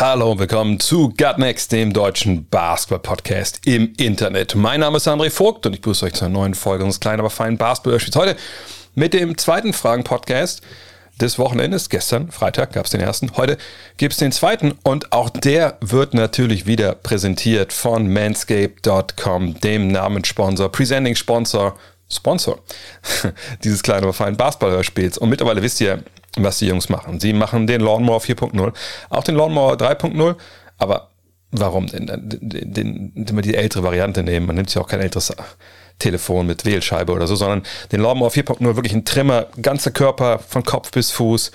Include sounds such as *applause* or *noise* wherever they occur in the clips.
Hallo und willkommen zu Gut dem deutschen Basketball-Podcast im Internet. Mein Name ist André Vogt und ich begrüße euch zu einer neuen Folge unseres kleinen, aber feinen Basketball-Spiels. Heute mit dem zweiten Fragen-Podcast des Wochenendes. Gestern, Freitag, gab es den ersten. Heute gibt es den zweiten und auch der wird natürlich wieder präsentiert von manscape.com, dem Namenssponsor, Presenting-Sponsor, Sponsor *laughs* dieses kleinen, aber feinen Basketball-Hörspiels. Und mittlerweile wisst ihr, was die Jungs machen. Sie machen den Lawnmower 4.0, auch den Lawnmower 3.0, aber warum denn? Den, den, den, die ältere Variante nehmen. Man nimmt ja auch kein älteres Telefon mit Wählscheibe oder so, sondern den Lawnmower 4.0 wirklich ein Trimmer, ganzer Körper von Kopf bis Fuß.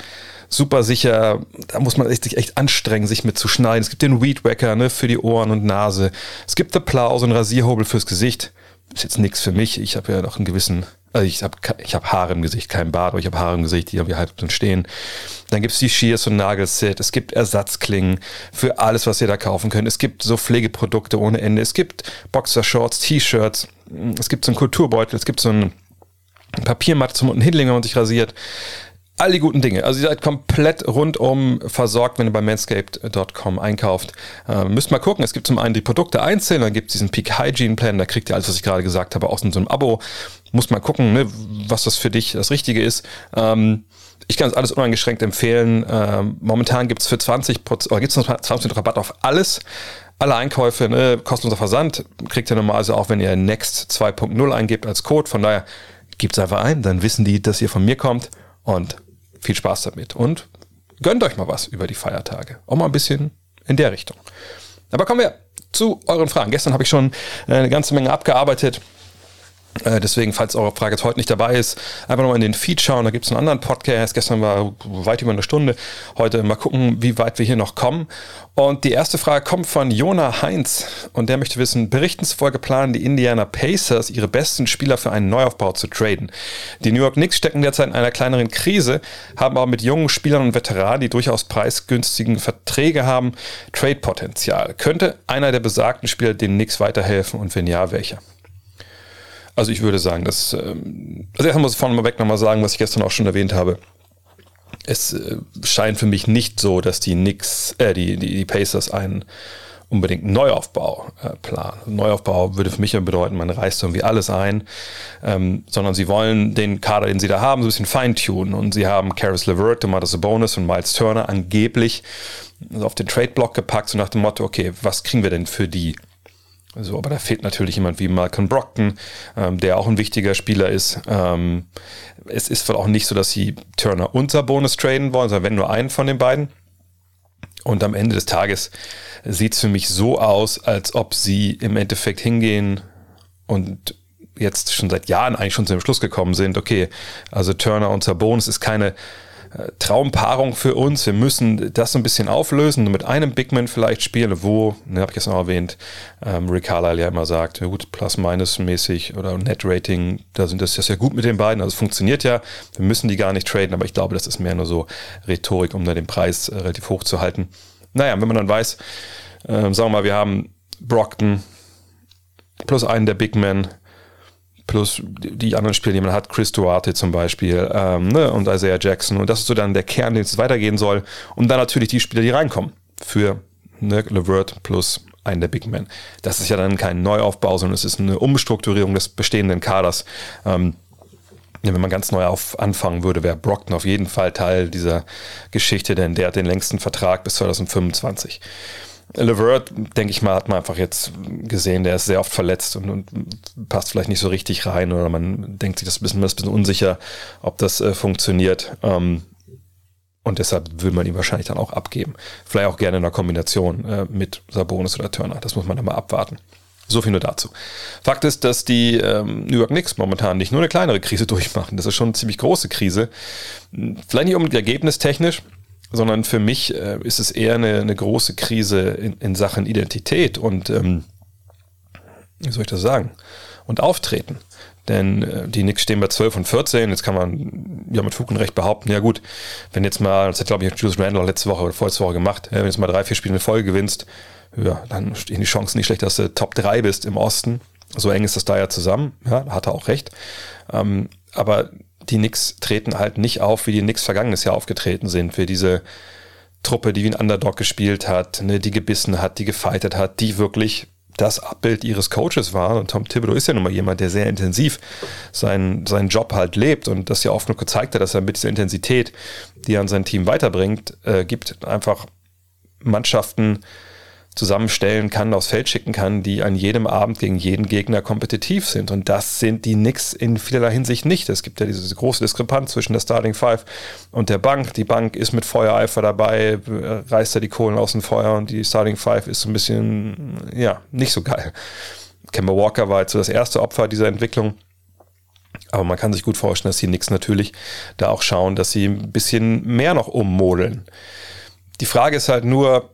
Super sicher, da muss man sich echt anstrengen, sich mit zu schneiden. Es gibt den Weed Wacker ne, für die Ohren und Nase. Es gibt The Plow, so ein Rasierhobel fürs Gesicht. Ist jetzt nichts für mich. Ich habe ja noch einen gewissen also ich habe ich hab Haare im Gesicht, kein Bart, aber ich habe Haare im Gesicht, die irgendwie halb drin stehen. Dann gibt es die Shears und Nagelset. Es gibt Ersatzklingen für alles, was ihr da kaufen könnt. Es gibt so Pflegeprodukte ohne Ende. Es gibt Boxershorts, T-Shirts. Es gibt so einen Kulturbeutel. Es gibt so einen Papiermatte zum unten hinlegen, wenn man sich rasiert. All die guten Dinge. Also ihr seid komplett rundum versorgt, wenn ihr bei manscaped.com einkauft. Äh, müsst mal gucken, es gibt zum einen die Produkte einzeln, dann gibt es diesen Peak Hygiene Plan, da kriegt ihr alles, was ich gerade gesagt habe, aus in so einem Abo. Muss mal gucken, ne, was das für dich das Richtige ist. Ähm, ich kann es alles uneingeschränkt empfehlen. Ähm, momentan gibt es für 20% oder gibt's 20% Rabatt auf alles. Alle Einkäufe, ne, kostenloser Versand, kriegt ihr normalerweise auch, wenn ihr Next 2.0 eingebt als Code. Von daher gebt es einfach ein, dann wissen die, dass ihr von mir kommt und viel Spaß damit und gönnt euch mal was über die Feiertage. Auch mal ein bisschen in der Richtung. Aber kommen wir zu euren Fragen. Gestern habe ich schon eine ganze Menge abgearbeitet. Äh, deswegen, falls eure Frage jetzt heute nicht dabei ist, einfach nochmal in den Feed schauen. Da gibt es einen anderen Podcast. Gestern war weit über eine Stunde. Heute mal gucken, wie weit wir hier noch kommen. Und die erste Frage kommt von Jona Heinz. Und der möchte wissen, berichten zufolge planen die Indiana Pacers, ihre besten Spieler für einen Neuaufbau zu traden. Die New York Knicks stecken derzeit in einer kleineren Krise, haben aber mit jungen Spielern und Veteranen, die durchaus preisgünstigen Verträge haben, Trade-Potenzial. Könnte einer der besagten Spieler den Knicks weiterhelfen und wenn ja, welcher? Also ich würde sagen, dass, ähm, also erstmal muss ich vorne mal weg nochmal sagen, was ich gestern auch schon erwähnt habe. Es äh, scheint für mich nicht so, dass die Knicks, äh, die, die, die Pacers einen unbedingt Neuaufbau äh, planen. Neuaufbau würde für mich ja bedeuten, man reißt irgendwie alles ein, ähm, sondern sie wollen den Kader, den sie da haben, so ein bisschen feintunen. Und sie haben Karis LeVert, Domantas Bonus und Miles Turner angeblich auf den Trade-Block gepackt, so nach dem Motto, okay, was kriegen wir denn für die? So, aber da fehlt natürlich jemand wie Malcolm Brockton, ähm, der auch ein wichtiger Spieler ist. Ähm, es ist wohl auch nicht so, dass sie Turner und Sabonis traden wollen, sondern wenn nur einen von den beiden. Und am Ende des Tages sieht es für mich so aus, als ob sie im Endeffekt hingehen und jetzt schon seit Jahren eigentlich schon zu dem Schluss gekommen sind, okay, also Turner und Sabonis ist keine Traumpaarung für uns. Wir müssen das so ein bisschen auflösen und mit einem Bigman vielleicht spielen, wo, ne, habe ich jetzt noch erwähnt, ähm, Rick Carlisle ja immer sagt, ja gut, plus-minus-mäßig oder Net-Rating, da sind das ja sehr gut mit den beiden, also es funktioniert ja. Wir müssen die gar nicht traden, aber ich glaube, das ist mehr nur so Rhetorik, um da den Preis äh, relativ hoch zu halten. Naja, wenn man dann weiß, äh, sagen wir mal, wir haben Brockton plus einen der Big Men, plus die anderen Spieler, die man hat, Chris Duarte zum Beispiel ähm, ne, und Isaiah Jackson. Und das ist so dann der Kern, den es weitergehen soll. Und dann natürlich die Spieler, die reinkommen für ne, LeVert plus einen der Big Men. Das ist ja dann kein Neuaufbau, sondern es ist eine Umstrukturierung des bestehenden Kaders. Ähm, wenn man ganz neu auf anfangen würde, wäre Brockton auf jeden Fall Teil dieser Geschichte, denn der hat den längsten Vertrag bis 2025. Levert, denke ich mal, hat man einfach jetzt gesehen, der ist sehr oft verletzt und, und, passt vielleicht nicht so richtig rein oder man denkt sich das ein bisschen, das ein bisschen unsicher, ob das äh, funktioniert. Ähm, und deshalb will man ihn wahrscheinlich dann auch abgeben. Vielleicht auch gerne in einer Kombination äh, mit Sabonis oder Turner. Das muss man dann mal abwarten. So viel nur dazu. Fakt ist, dass die ähm, New York Knicks momentan nicht nur eine kleinere Krise *laughs* durchmachen. Das ist schon eine ziemlich große Krise. Vielleicht nicht unbedingt ergebnistechnisch, sondern für mich äh, ist es eher eine, eine große Krise in, in, Sachen Identität und ähm, wie soll ich das sagen, und auftreten. Denn äh, die Knicks stehen bei 12 und 14. Jetzt kann man ja mit Fug und Recht behaupten, ja gut, wenn jetzt mal, das hat glaube ich Julius Randall letzte Woche oder vorletzte Woche gemacht, wenn jetzt mal drei, vier Spiele in Folge gewinnst, ja, dann stehen die Chancen nicht schlecht, dass du Top 3 bist im Osten. So eng ist das da ja zusammen. Ja, hat er auch recht. Ähm, aber die Knicks treten halt nicht auf, wie die Knicks vergangenes Jahr aufgetreten sind. Für diese Truppe, die wie ein Underdog gespielt hat, ne, die gebissen hat, die gefeitet hat, die wirklich das Abbild ihres Coaches war. Und Tom Thibodeau ist ja nun mal jemand, der sehr intensiv seinen, seinen Job halt lebt und das ja oft nur gezeigt hat, dass er mit dieser Intensität, die er an sein Team weiterbringt, äh, gibt, einfach Mannschaften zusammenstellen kann, aufs Feld schicken kann, die an jedem Abend gegen jeden Gegner kompetitiv sind. Und das sind die Knicks in vielerlei Hinsicht nicht. Es gibt ja diese große Diskrepanz zwischen der Starting Five und der Bank. Die Bank ist mit Feuereifer dabei, reißt da die Kohlen aus dem Feuer und die Starting Five ist so ein bisschen, ja, nicht so geil. Kemba Walker war jetzt so das erste Opfer dieser Entwicklung. Aber man kann sich gut vorstellen, dass die Knicks natürlich da auch schauen, dass sie ein bisschen mehr noch ummodeln. Die Frage ist halt nur,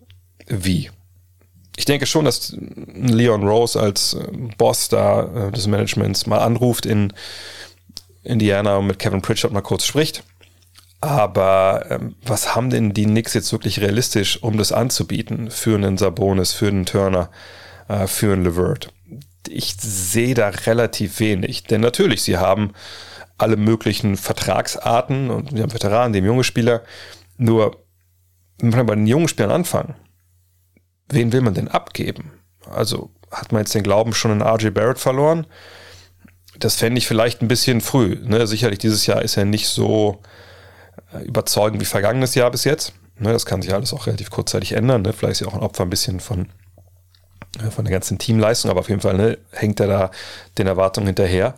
wie? Ich denke schon, dass Leon Rose als äh, Boss da äh, des Managements mal anruft in Indiana und mit Kevin Pritchard mal kurz spricht. Aber ähm, was haben denn die Knicks jetzt wirklich realistisch, um das anzubieten für einen Sabonis, für einen Turner, äh, für einen Levert? Ich sehe da relativ wenig, denn natürlich, sie haben alle möglichen Vertragsarten und sie haben Veteranen, haben junge Spieler. Nur, wenn wir bei den jungen Spielern anfangen, wen will man denn abgeben? Also hat man jetzt den Glauben schon in RJ Barrett verloren? Das fände ich vielleicht ein bisschen früh. Ne? Sicherlich dieses Jahr ist er nicht so äh, überzeugend wie vergangenes Jahr bis jetzt. Ne? Das kann sich alles auch relativ kurzzeitig ändern. Ne? Vielleicht ist er auch ein Opfer ein bisschen von, äh, von der ganzen Teamleistung, aber auf jeden Fall ne, hängt er da den Erwartungen hinterher.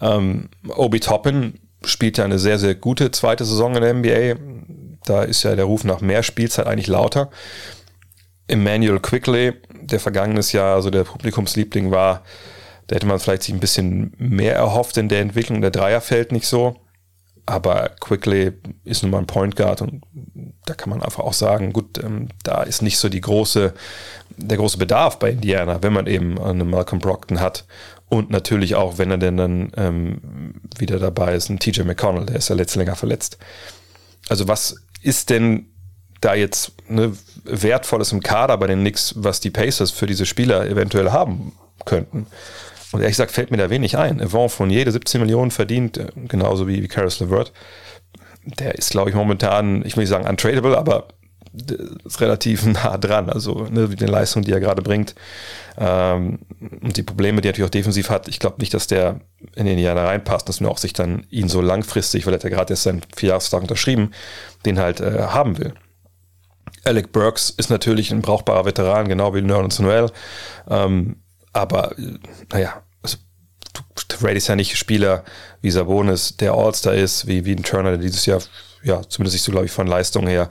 Ähm, Obi Toppin spielt ja eine sehr, sehr gute zweite Saison in der NBA. Da ist ja der Ruf nach mehr Spielzeit eigentlich lauter. Emmanuel Quickly, der vergangenes Jahr also der Publikumsliebling war, da hätte man vielleicht sich ein bisschen mehr erhofft in der Entwicklung. Der Dreier fällt nicht so. Aber Quickly ist nun mal ein Point Guard und da kann man einfach auch sagen, gut, ähm, da ist nicht so die große, der große Bedarf bei Indiana, wenn man eben einen Malcolm Brockton hat. Und natürlich auch, wenn er denn dann ähm, wieder dabei ist, ein TJ McConnell, der ist ja letztes länger verletzt. Also was ist denn da jetzt ne, Wertvolles im Kader bei den Knicks, was die Pacers für diese Spieler eventuell haben könnten. Und ehrlich gesagt fällt mir da wenig ein. Yvonne Fournier, der 17 Millionen verdient, äh, genauso wie, wie Caris LeVert, der ist, glaube ich, momentan, ich will nicht sagen untradable, aber ist relativ *laughs* nah dran. Also ne, die Leistung, die er gerade bringt ähm, und die Probleme, die er natürlich auch defensiv hat. Ich glaube nicht, dass der in den Jahren reinpasst, dass man auch sich dann ihn so langfristig, weil er hat ja gerade erst seinen Vierjahresvertrag unterschrieben, den halt äh, haben will. Alec Burks ist natürlich ein brauchbarer Veteran, genau wie Nerlens Noel. Ähm, aber, naja, also, du tradest ja nicht Spieler wie Sabonis, der All-Star ist, wie, wie ein Turner, der dieses Jahr, ja, zumindest sich so, glaube ich, von Leistung her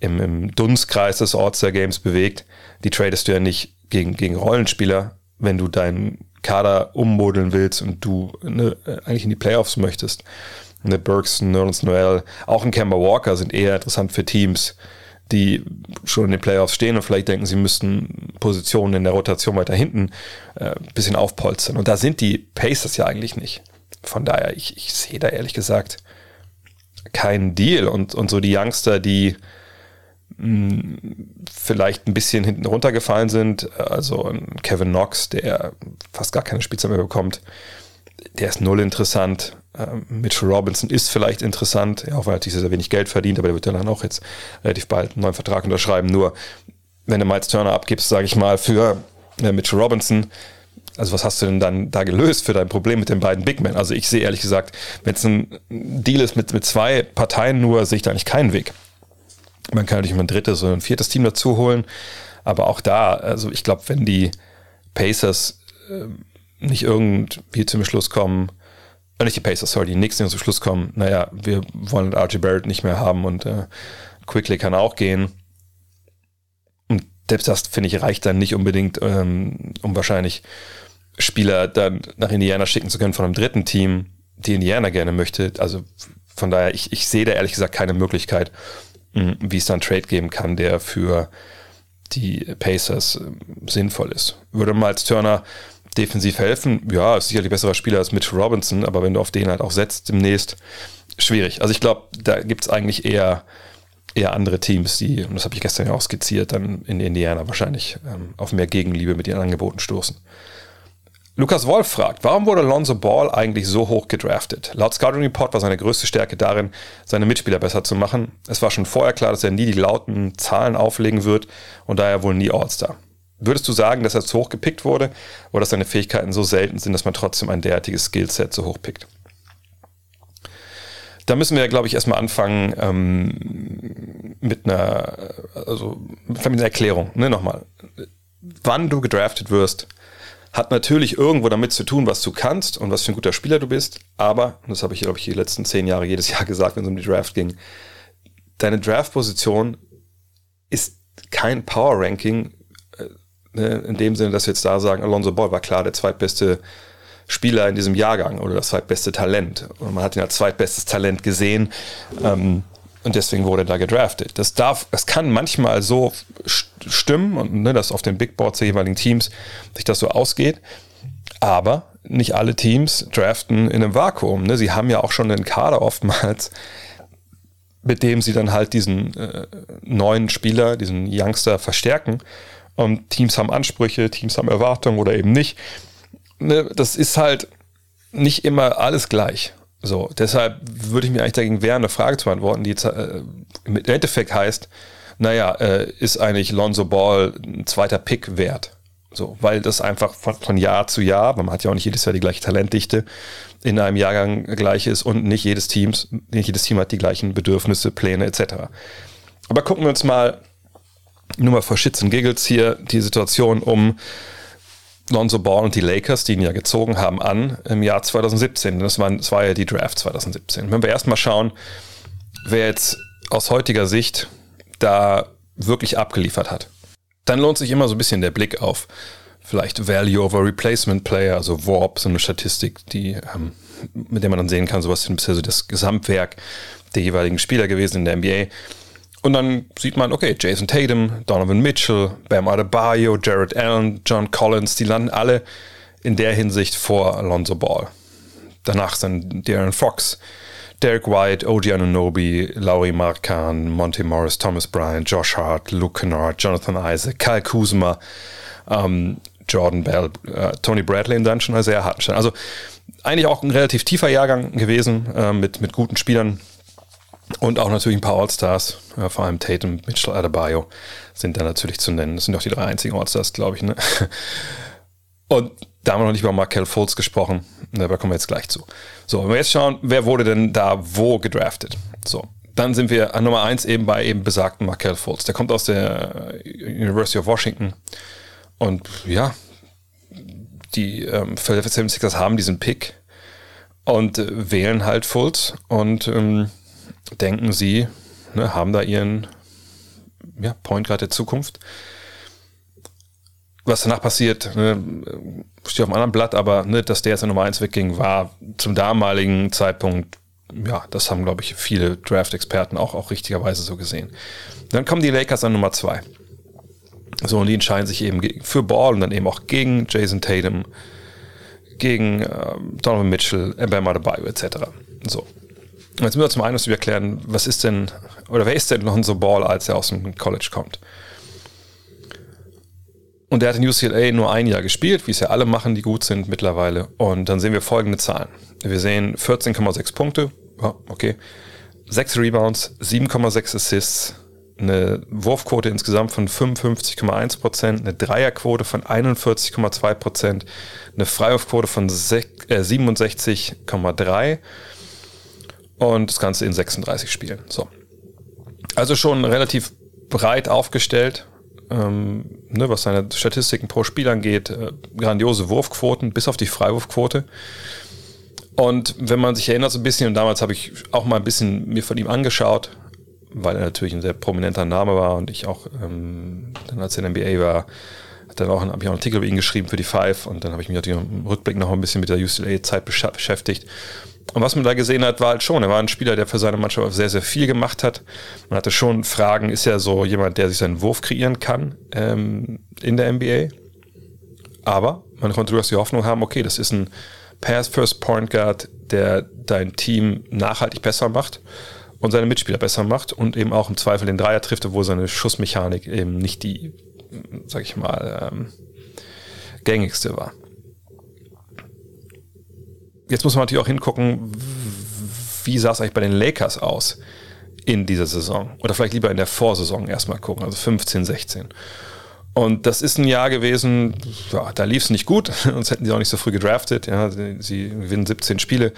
im, im Dunstkreis des All-Star-Games bewegt. Die tradest du ja nicht gegen, gegen Rollenspieler, wenn du deinen Kader ummodeln willst und du ne, eigentlich in die Playoffs möchtest. Ne, Burks, Nerlens Noel, auch ein Kemba Walker sind eher interessant für Teams, die schon in den Playoffs stehen und vielleicht denken, sie müssten Positionen in der Rotation weiter hinten äh, bisschen aufpolstern. Und da sind die Pacers ja eigentlich nicht. Von daher, ich, ich sehe da ehrlich gesagt keinen Deal. Und, und so die Youngster, die mh, hm, vielleicht ein bisschen hinten runtergefallen sind, also Kevin Knox, der fast gar keine Spielzeit mehr bekommt, der ist null interessant. Ähm, Mitchell Robinson ist vielleicht interessant, ja, auch weil er natürlich sehr wenig Geld verdient, aber der wird ja dann auch jetzt relativ bald einen neuen Vertrag unterschreiben. Nur, wenn du Miles Turner abgibst, sage ich mal, für äh, Mitchell Robinson, also was hast du denn dann da gelöst für dein Problem mit den beiden Big Men? Also ich sehe ehrlich gesagt, wenn es ein Deal ist mit, mit zwei Parteien nur, sehe ich da eigentlich keinen Weg. Man kann natürlich mal ein drittes oder ein viertes Team dazu holen, aber auch da, also ich glaube, wenn die Pacers äh, nicht irgendwie zum Schluss kommen, äh, nicht die Pacers, sorry, die Knicks, die zum Schluss kommen, naja, wir wollen RJ Barrett nicht mehr haben und äh, Quickly kann auch gehen. Und selbst das, finde ich, reicht dann nicht unbedingt, ähm, um wahrscheinlich Spieler dann nach Indiana schicken zu können von einem dritten Team, die Indiana gerne möchte. Also von daher, ich, ich sehe da ehrlich gesagt keine Möglichkeit, mh, wie es dann Trade geben kann, der für die Pacers äh, sinnvoll ist. Würde mal als Turner defensiv helfen. Ja, ist sicherlich besserer Spieler als Mitch Robinson, aber wenn du auf den halt auch setzt demnächst, schwierig. Also ich glaube, da gibt es eigentlich eher, eher andere Teams, die, und das habe ich gestern ja auch skizziert, dann in Indiana wahrscheinlich ähm, auf mehr Gegenliebe mit ihren Angeboten stoßen. Lukas Wolf fragt, warum wurde Lonzo Ball eigentlich so hoch gedraftet? Laut Scouting Report war seine größte Stärke darin, seine Mitspieler besser zu machen. Es war schon vorher klar, dass er nie die lauten Zahlen auflegen wird und daher wohl nie All-Star. Würdest du sagen, dass er zu hoch gepickt wurde oder dass seine Fähigkeiten so selten sind, dass man trotzdem ein derartiges Skillset so hoch pickt? Da müssen wir, glaube ich, erstmal anfangen ähm, mit einer, also mit einer Erklärung. Ne, nochmal. Wann du gedraftet wirst, hat natürlich irgendwo damit zu tun, was du kannst und was für ein guter Spieler du bist. Aber, und das habe ich, glaube ich, die letzten zehn Jahre jedes Jahr *laughs* gesagt, wenn es um die Draft ging, deine Draft-Position ist kein Power-Ranking in dem Sinne, dass wir jetzt da sagen, Alonso Ball war klar der zweitbeste Spieler in diesem Jahrgang oder das zweitbeste Talent. Und man hat ihn als zweitbestes Talent gesehen. Ähm, und deswegen wurde er da gedraftet. Das darf, es kann manchmal so stimmen und ne, dass auf den Big Boards der jeweiligen Teams sich das so ausgeht. Aber nicht alle Teams draften in einem Vakuum. Ne? Sie haben ja auch schon einen Kader oftmals, mit dem sie dann halt diesen äh, neuen Spieler, diesen Youngster verstärken. Und Teams haben Ansprüche, Teams haben Erwartungen oder eben nicht. Ne? Das ist halt nicht immer alles gleich. So, deshalb würde ich mir eigentlich dagegen wehren, eine Frage zu beantworten, die äh, im Endeffekt heißt, naja, äh, ist eigentlich Lonzo Ball ein zweiter Pick wert? So, weil das einfach von, von, Jahr zu Jahr, man hat ja auch nicht jedes Jahr die gleiche Talentdichte, in einem Jahrgang gleich ist und nicht jedes Teams, nicht jedes Team hat die gleichen Bedürfnisse, Pläne etc. Aber gucken wir uns mal nur mal vor Shits und Giggles hier die Situation um Lonzo Ball und die Lakers, die ihn ja gezogen haben, an im Jahr 2017. Das war, das war ja die Draft 2017. Wenn wir erstmal schauen, wer jetzt aus heutiger Sicht da wirklich abgeliefert hat, dann lohnt sich immer so ein bisschen der Blick auf vielleicht Value over Replacement Player, also Warp, so eine Statistik, die, ähm, mit der man dann sehen kann, sowas ist bisher so das Gesamtwerk der jeweiligen Spieler gewesen in der NBA. Und dann sieht man, okay, Jason Tatum, Donovan Mitchell, Bam Adebayo, Jared Allen, John Collins, die landen alle in der Hinsicht vor Alonso Ball. Danach sind Darren Fox, Derek White, OG Anunobi, Laurie Markan, Monty Morris, Thomas Bryant, Josh Hart, Luke Kennard, Jonathan Isaac, Kyle Kuzma, ähm, Jordan Bell, äh, Tony Bradley dann schon sehr harten Stand. Also eigentlich auch ein relativ tiefer Jahrgang gewesen äh, mit, mit guten Spielern. Und auch natürlich ein paar All-Stars, ja, vor allem Tatum, Mitchell Adebayo sind da natürlich zu nennen. Das sind auch die drei einzigen All-Stars, glaube ich. Ne? *laughs* Und da haben wir noch nicht über Markel Fultz gesprochen. Da kommen wir jetzt gleich zu. So, wenn wir jetzt schauen, wer wurde denn da wo gedraftet? So, dann sind wir an Nummer 1 eben bei eben besagten Markel Fultz. Der kommt aus der University of Washington. Und ja, die ähm, Philadelphia 76ers haben diesen Pick und äh, wählen halt Fultz. Und ähm, denken sie, ne, haben da ihren ja, Point Guard der Zukunft. Was danach passiert, ne, steht auf einem anderen Blatt, aber ne, dass der jetzt in Nummer 1 wegging, war zum damaligen Zeitpunkt, ja, das haben, glaube ich, viele Draft-Experten auch, auch richtigerweise so gesehen. Dann kommen die Lakers an Nummer 2. So, und die entscheiden sich eben für Ball und dann eben auch gegen Jason Tatum, gegen äh, Donovan Mitchell, Bam Adebayo etc. So. Jetzt müssen wir zum einen erklären, was ist denn, oder wer ist denn Lonzo Ball, als er aus dem College kommt? Und der hat in UCLA nur ein Jahr gespielt, wie es ja alle machen, die gut sind mittlerweile. Und dann sehen wir folgende Zahlen. Wir sehen 14,6 Punkte, oh, okay, 6 Rebounds, 7,6 Assists, eine Wurfquote insgesamt von 55,1%, Prozent, eine Dreierquote von 41,2%, Prozent, eine Freiwurfquote von 67,3% und das Ganze in 36 Spielen. So. Also schon relativ breit aufgestellt, ähm, ne, was seine Statistiken pro Spiel angeht. Äh, grandiose Wurfquoten, bis auf die Freiwurfquote. Und wenn man sich erinnert so ein bisschen, und damals habe ich auch mal ein bisschen mir von ihm angeschaut, weil er natürlich ein sehr prominenter Name war und ich auch ähm, dann als er in NBA war, dann auch, habe ich auch einen Artikel über ihn geschrieben für die Five und dann habe ich mich natürlich im Rückblick noch ein bisschen mit der UCLA-Zeit beschäftigt und was man da gesehen hat, war halt schon, er war ein Spieler, der für seine Mannschaft sehr, sehr viel gemacht hat. Man hatte schon Fragen, ist er so jemand, der sich seinen Wurf kreieren kann ähm, in der NBA? Aber man konnte durchaus die Hoffnung haben, okay, das ist ein Pass-First-Point Guard, der dein Team nachhaltig besser macht und seine Mitspieler besser macht und eben auch im Zweifel den Dreier trifft, obwohl seine Schussmechanik eben nicht die, sag ich mal, ähm, gängigste war. Jetzt muss man natürlich auch hingucken, wie sah es eigentlich bei den Lakers aus in dieser Saison? Oder vielleicht lieber in der Vorsaison erstmal gucken, also 15, 16. Und das ist ein Jahr gewesen, ja, da lief es nicht gut, *laughs* sonst hätten sie auch nicht so früh gedraftet. Ja, sie, gewinnen 17 Spiele.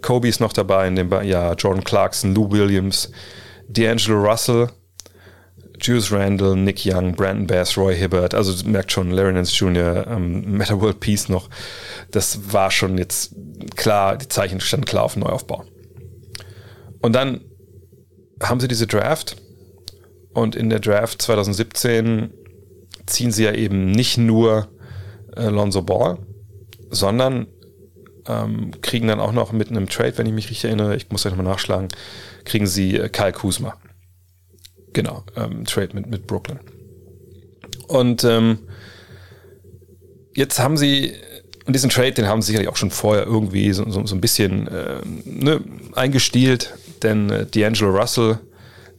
Kobe ist noch dabei in dem Jahr, Jordan Clarkson, Lou Williams, D'Angelo Russell, Juice Randall, Nick Young, Brandon Bass, Roy Hibbert, also merkt schon, Larry Nance Jr., ähm, Meta World Peace noch. Das war schon jetzt klar, die Zeichen standen klar auf Neuaufbau. Und dann haben sie diese Draft und in der Draft 2017 ziehen sie ja eben nicht nur äh, Lonzo Ball, sondern ähm, kriegen dann auch noch mit einem Trade, wenn ich mich richtig erinnere, ich muss ja nochmal nachschlagen, kriegen sie äh, Kyle Kuzma. Genau, ähm, Trade mit, mit Brooklyn. Und ähm, jetzt haben sie, und diesen Trade, den haben sie sicherlich auch schon vorher irgendwie so, so, so ein bisschen äh, ne, eingestielt, denn äh, D'Angelo Russell,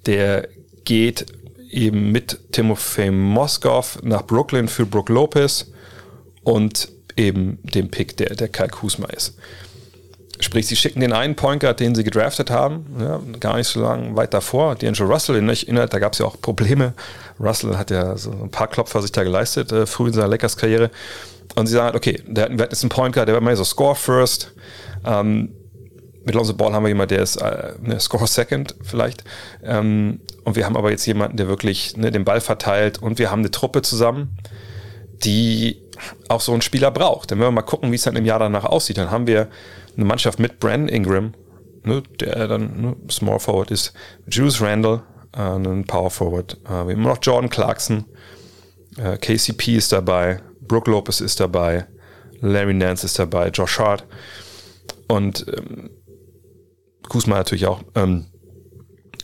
der geht eben mit Timofey Moskov nach Brooklyn für Brook Lopez und eben dem Pick, der, der Kai Kusma ist. Sprich, sie schicken den einen Point Guard, den sie gedraftet haben, ja, gar nicht so lange weit davor, D'Angelo Russell, in der, da gab es ja auch Probleme. Russell hat ja so ein paar Klopfer sich da geleistet, äh, früh in seiner Lakers-Karriere. Und sie sagen halt, okay, der, wir hatten jetzt einen Point Guard, der war mehr so Score First. Ähm, mit Lonzo Ball haben wir jemanden, der ist äh, ne, Score Second vielleicht. Ähm, und wir haben aber jetzt jemanden, der wirklich ne, den Ball verteilt. Und wir haben eine Truppe zusammen, die auch so einen Spieler braucht. Denn wenn wir mal gucken, wie es dann im Jahr danach aussieht, dann haben wir eine Mannschaft mit Brandon Ingram, ne, der dann ne, Small Forward ist, Juice Randall, äh, ein Power Forward. Äh, immer noch Jordan Clarkson, äh, KCP ist dabei, Brooke Lopez ist dabei, Larry Nance ist dabei, Josh Hart und ähm, Kusma natürlich auch. Ähm,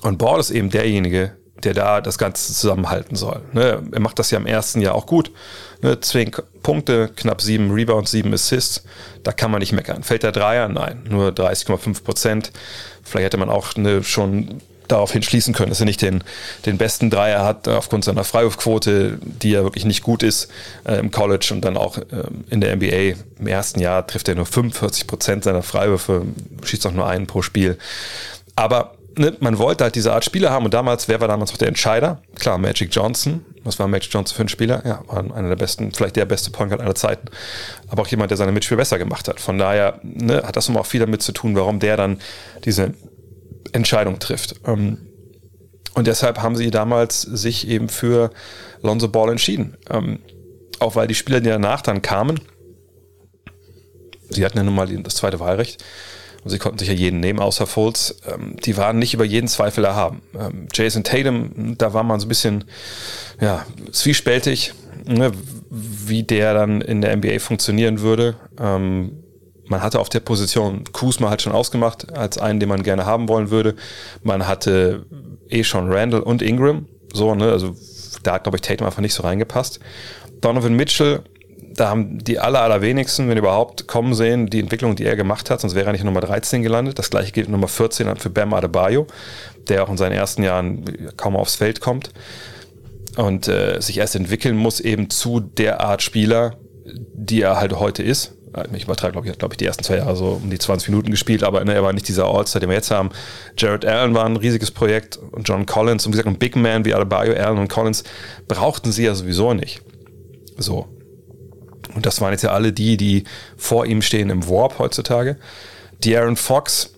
und Ball ist eben derjenige, der da das Ganze zusammenhalten soll. Ne? Er macht das ja im ersten Jahr auch gut. Ne? Zehn Punkte, knapp sieben Rebounds, sieben Assists. Da kann man nicht meckern. Fällt der Dreier? Nein, nur 30,5 Prozent. Vielleicht hätte man auch ne, schon darauf hinschließen können, dass er nicht den, den besten Dreier hat, aufgrund seiner Freiwurfquote, die ja wirklich nicht gut ist äh, im College und dann auch äh, in der NBA. Im ersten Jahr trifft er nur 45 Prozent seiner Freiwürfe, schießt auch nur einen pro Spiel. Aber ne, man wollte halt diese Art Spieler haben und damals, wer war damals noch der Entscheider? Klar, Magic Johnson. Was war Magic Johnson für ein Spieler? Ja, war einer der besten, vielleicht der beste Point Guard aller Zeiten. Aber auch jemand, der seine Mitspieler besser gemacht hat. Von daher ne, hat das immer auch viel damit zu tun, warum der dann diese Entscheidung trifft. Ähm, und deshalb haben sie damals sich eben für Lonzo Ball entschieden. Ähm, auch weil die Spieler, die danach dann kamen, sie hatten ja nun mal das zweite Wahlrecht, und sie konnten sich ja jeden nehmen, außer Fultz, ähm, die waren nicht über jeden Zweifel erhaben. Ähm, Jason Tatum, da war man so ein bisschen ja, zwiespältig, ne, wie der dann in der NBA funktionieren würde. Ähm, man hatte auf der Position Kuzma halt schon ausgemacht, als einen, den man gerne haben wollen würde. Man hatte eh schon Randall und Ingram, so, ne, also da hat, glaube ich, Tatum einfach nicht so reingepasst. Donovan Mitchell da haben die aller, allerwenigsten, wenn überhaupt, kommen sehen, die Entwicklung, die er gemacht hat, sonst wäre er nicht Nummer 13 gelandet. Das gleiche gilt Nummer 14 für Bam Adebayo, der auch in seinen ersten Jahren kaum aufs Feld kommt und äh, sich erst entwickeln muss eben zu der Art Spieler, die er halt heute ist. Ich übertreibe, glaube ich, glaube ich, die ersten zwei Jahre so um die 20 Minuten gespielt, aber ne, er war nicht dieser All-Star, den wir jetzt haben. Jared Allen war ein riesiges Projekt und John Collins und wie gesagt, ein Big Man wie Adebayo, Allen und Collins brauchten sie ja sowieso nicht. So. Und das waren jetzt ja alle die, die vor ihm stehen im Warp heutzutage. Die Aaron Fox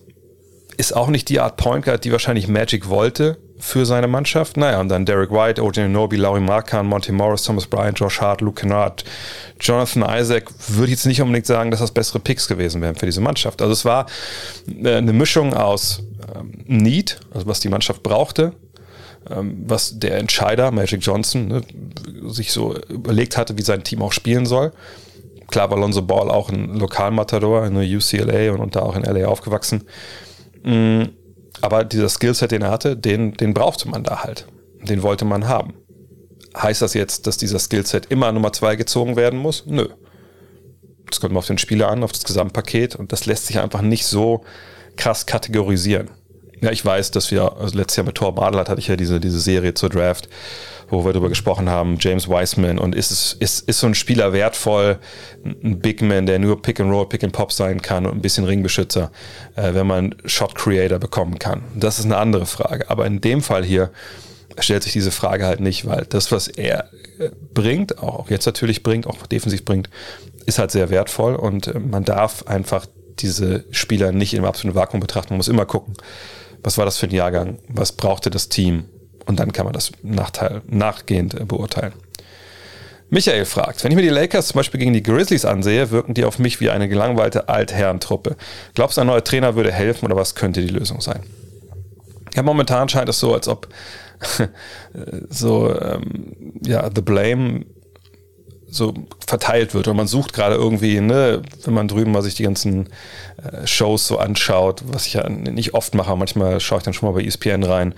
ist auch nicht die Art Point Guard, die wahrscheinlich Magic wollte für seine Mannschaft. Naja, und dann Derek White, OJ Nobi, Laurie Markan, Monty Morris, Thomas Bryant, Josh Hart, Luke Kennard, Jonathan Isaac, würde ich jetzt nicht unbedingt sagen, dass das bessere Picks gewesen wären für diese Mannschaft. Also es war äh, eine Mischung aus ähm, Need, also was die Mannschaft brauchte, was der Entscheider, Magic Johnson, ne, sich so überlegt hatte, wie sein Team auch spielen soll. Klar war Lonzo Ball auch ein Lokalmatador in der UCLA und, und da auch in LA aufgewachsen. Mm, aber dieser Skillset, den er hatte, den, den brauchte man da halt. Den wollte man haben. Heißt das jetzt, dass dieser Skillset immer Nummer zwei gezogen werden muss? Nö. Das kommt auf den Spieler an, auf das Gesamtpaket und das lässt sich einfach nicht so krass kategorisieren. Ja, ich weiß, dass wir, also letztes Jahr mit Thor Badel hatte ich ja diese, diese Serie zur Draft, wo wir darüber gesprochen haben, James Wiseman und ist, es, ist, ist so ein Spieler wertvoll, ein Big Man, der nur Pick and Roll, Pick and Pop sein kann und ein bisschen Ringbeschützer, äh, wenn man Shot Creator bekommen kann. Das ist eine andere Frage. Aber in dem Fall hier stellt sich diese Frage halt nicht, weil das, was er äh, bringt, auch jetzt natürlich bringt, auch defensiv bringt, ist halt sehr wertvoll und äh, man darf einfach diese Spieler nicht im absoluten Vakuum betrachten. Man muss immer gucken, was war das für ein Jahrgang, was brauchte das Team und dann kann man das Nachteil, nachgehend äh, beurteilen. Michael fragt, wenn ich mir die Lakers zum Beispiel gegen die Grizzlies ansehe, wirken die auf mich wie eine gelangweilte Altherrentruppe. Glaubst du, ein neuer Trainer würde helfen oder was könnte die Lösung sein? Ja, momentan scheint es so, als ob *laughs* so, ähm, ja, the blame so verteilt wird. Und man sucht gerade irgendwie, ne, wenn man drüben mal sich die ganzen äh, Shows so anschaut, was ich ja nicht oft mache, manchmal schaue ich dann schon mal bei ESPN rein,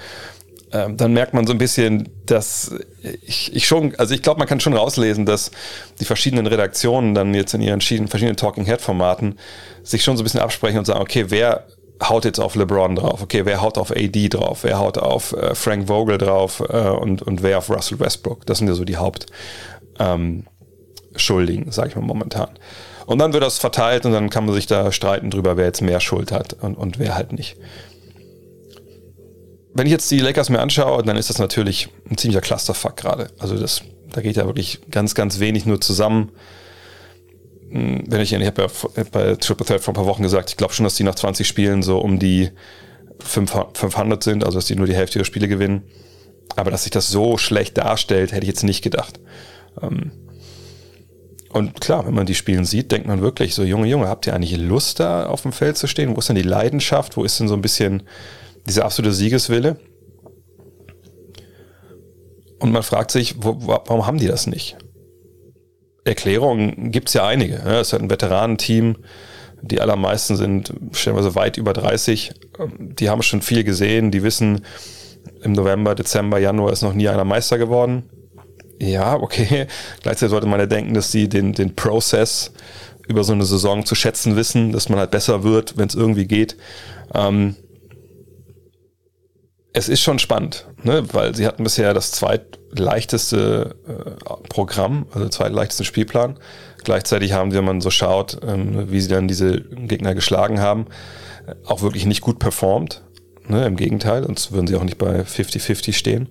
ähm, dann merkt man so ein bisschen, dass ich, ich schon, also ich glaube, man kann schon rauslesen, dass die verschiedenen Redaktionen dann jetzt in ihren verschiedenen Talking Head Formaten sich schon so ein bisschen absprechen und sagen, okay, wer haut jetzt auf LeBron drauf, okay, wer haut auf AD drauf, wer haut auf äh, Frank Vogel drauf äh, und, und wer auf Russell Westbrook. Das sind ja so die Haupt. Ähm, Schuldigen, sage ich mal momentan. Und dann wird das verteilt und dann kann man sich da streiten drüber, wer jetzt mehr Schuld hat und, und wer halt nicht. Wenn ich jetzt die Lakers mir anschaue, dann ist das natürlich ein ziemlicher Clusterfuck gerade. Also das, da geht ja wirklich ganz, ganz wenig nur zusammen. Hm, wenn ich, ich habe ja bei Triple Threat vor ein paar Wochen gesagt, ich glaube schon, dass die nach 20 Spielen so um die 500 sind, also dass die nur die Hälfte der Spiele gewinnen. Aber dass sich das so schlecht darstellt, hätte ich jetzt nicht gedacht. Ähm, und klar, wenn man die Spielen sieht, denkt man wirklich so, Junge, Junge, habt ihr eigentlich Lust da auf dem Feld zu stehen? Wo ist denn die Leidenschaft? Wo ist denn so ein bisschen dieser absolute Siegeswille? Und man fragt sich, wo, warum haben die das nicht? Erklärungen gibt's ja einige. Es ist halt ein Veteranenteam. Die allermeisten sind stellenweise weit über 30. Die haben schon viel gesehen. Die wissen, im November, Dezember, Januar ist noch nie einer Meister geworden ja, okay. *laughs* Gleichzeitig sollte man ja denken, dass sie den, den Prozess über so eine Saison zu schätzen wissen, dass man halt besser wird, wenn es irgendwie geht. Ähm, es ist schon spannend, ne? weil sie hatten bisher das zweitleichteste äh, Programm, also zweitleichteste Spielplan. Gleichzeitig haben sie, wenn man so schaut, ähm, wie sie dann diese Gegner geschlagen haben, auch wirklich nicht gut performt. Ne? Im Gegenteil, sonst würden sie auch nicht bei 50-50 stehen.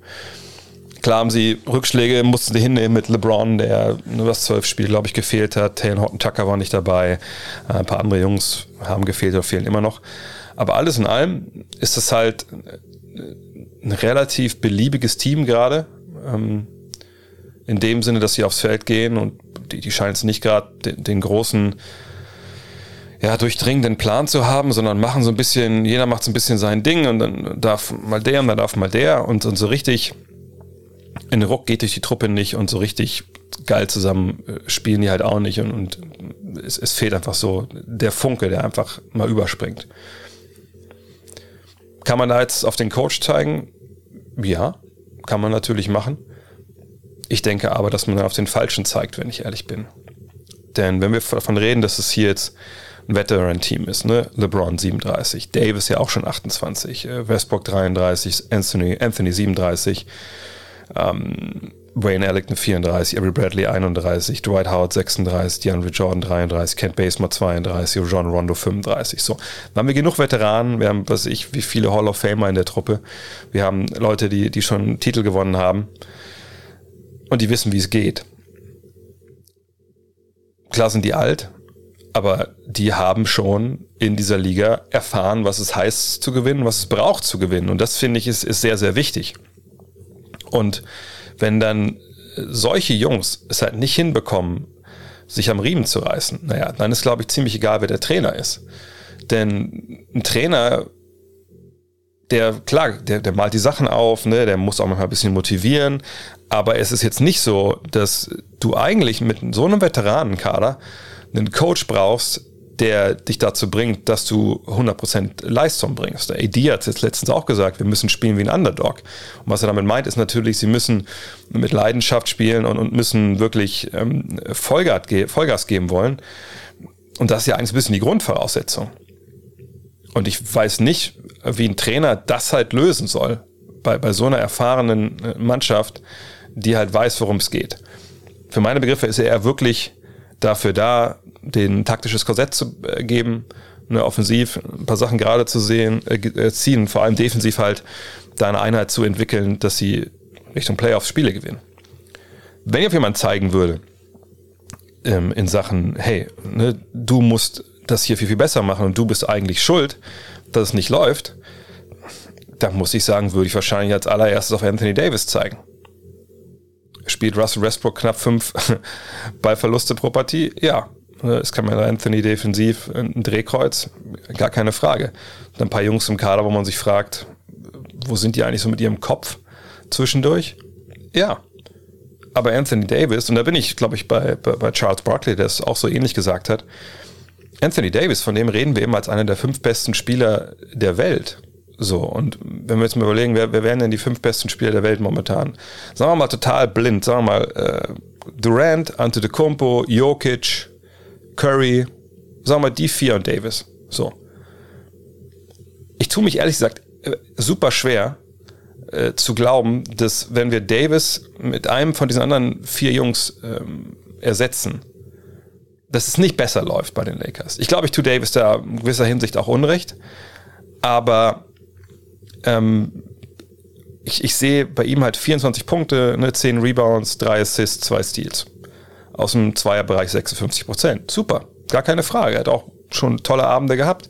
Klar haben sie Rückschläge, mussten sie hinnehmen mit LeBron, der nur das zwölf Spiel, glaube ich, gefehlt hat. Taylor Horton Tucker war nicht dabei. Äh, ein paar andere Jungs haben gefehlt oder fehlen immer noch. Aber alles in allem ist es halt ein relativ beliebiges Team gerade. Ähm, in dem Sinne, dass sie aufs Feld gehen und die, die scheinen es nicht gerade den, den großen ja, durchdringenden Plan zu haben, sondern machen so ein bisschen, jeder macht so ein bisschen sein Ding und dann darf mal der und dann darf mal der und, und so richtig in Ruck geht durch die Truppe nicht und so richtig geil zusammen äh, spielen die halt auch nicht und, und es, es fehlt einfach so der Funke, der einfach mal überspringt. Kann man da jetzt auf den Coach zeigen? Ja, kann man natürlich machen. Ich denke aber, dass man auf den Falschen zeigt, wenn ich ehrlich bin. Denn wenn wir davon reden, dass es hier jetzt ein Veteran-Team ist, ne? LeBron 37, Davis ja auch schon 28, äh, Westbrook 33, Anthony, Anthony 37, ähm, Wayne eine 34, Avery Bradley 31, Dwight Howard 36, DeAndre Jordan 33, Kent Basemore 32, John Rondo 35. So, dann haben wir genug Veteranen, wir haben, was ich, wie viele Hall of Famer in der Truppe. Wir haben Leute, die, die schon Titel gewonnen haben und die wissen, wie es geht. Klar sind die alt, aber die haben schon in dieser Liga erfahren, was es heißt zu gewinnen, was es braucht zu gewinnen. Und das finde ich ist, ist sehr, sehr wichtig. Und wenn dann solche Jungs es halt nicht hinbekommen, sich am Riemen zu reißen, naja, dann ist, glaube ich, ziemlich egal, wer der Trainer ist. Denn ein Trainer, der, klar, der, der malt die Sachen auf, ne, der muss auch manchmal ein bisschen motivieren, aber es ist jetzt nicht so, dass du eigentlich mit so einem Veteranenkader einen Coach brauchst, der dich dazu bringt, dass du 100% Leistung bringst. Der AD hat jetzt letztens auch gesagt, wir müssen spielen wie ein Underdog. Und was er damit meint, ist natürlich, sie müssen mit Leidenschaft spielen und, und müssen wirklich ähm, Vollgas, Vollgas geben wollen. Und das ist ja eigentlich ein bisschen die Grundvoraussetzung. Und ich weiß nicht, wie ein Trainer das halt lösen soll bei, bei so einer erfahrenen äh, Mannschaft, die halt weiß, worum es geht. Für meine Begriffe ist er wirklich dafür da, den taktisches Korsett zu äh, geben, ne, offensiv ein paar Sachen gerade zu sehen, äh, äh, ziehen, vor allem defensiv halt da eine Einheit zu entwickeln, dass sie Richtung Playoffs Spiele gewinnen. Wenn jetzt jemand zeigen würde, ähm, in Sachen, hey, ne, du musst das hier viel, viel besser machen und du bist eigentlich schuld, dass es nicht läuft, dann muss ich sagen, würde ich wahrscheinlich als allererstes auf Anthony Davis zeigen. Spielt Russell Westbrook knapp fünf *laughs* Ballverluste pro Partie? Ja. Kann man Anthony defensiv ein Drehkreuz, gar keine Frage. Und ein paar Jungs im Kader, wo man sich fragt, wo sind die eigentlich so mit ihrem Kopf zwischendurch? Ja. Aber Anthony Davis, und da bin ich, glaube ich, bei, bei, bei Charles Barkley, der es auch so ähnlich gesagt hat, Anthony Davis, von dem reden wir eben als einer der fünf besten Spieler der Welt. So, und wenn wir jetzt mal überlegen, wer, wer wären denn die fünf besten Spieler der Welt momentan? Sagen wir mal total blind, sagen wir mal äh, Durant, Antetokounmpo, Jokic, Curry, sagen wir die vier und Davis. So. Ich tue mich ehrlich gesagt äh, super schwer äh, zu glauben, dass wenn wir Davis mit einem von diesen anderen vier Jungs ähm, ersetzen, dass es nicht besser läuft bei den Lakers. Ich glaube, ich tue Davis da in gewisser Hinsicht auch Unrecht, aber ähm, ich, ich sehe bei ihm halt 24 Punkte, ne, 10 Rebounds, 3 Assists, 2 Steals. Aus dem Zweierbereich 56 Prozent. Super, gar keine Frage. Er hat auch schon tolle Abende gehabt.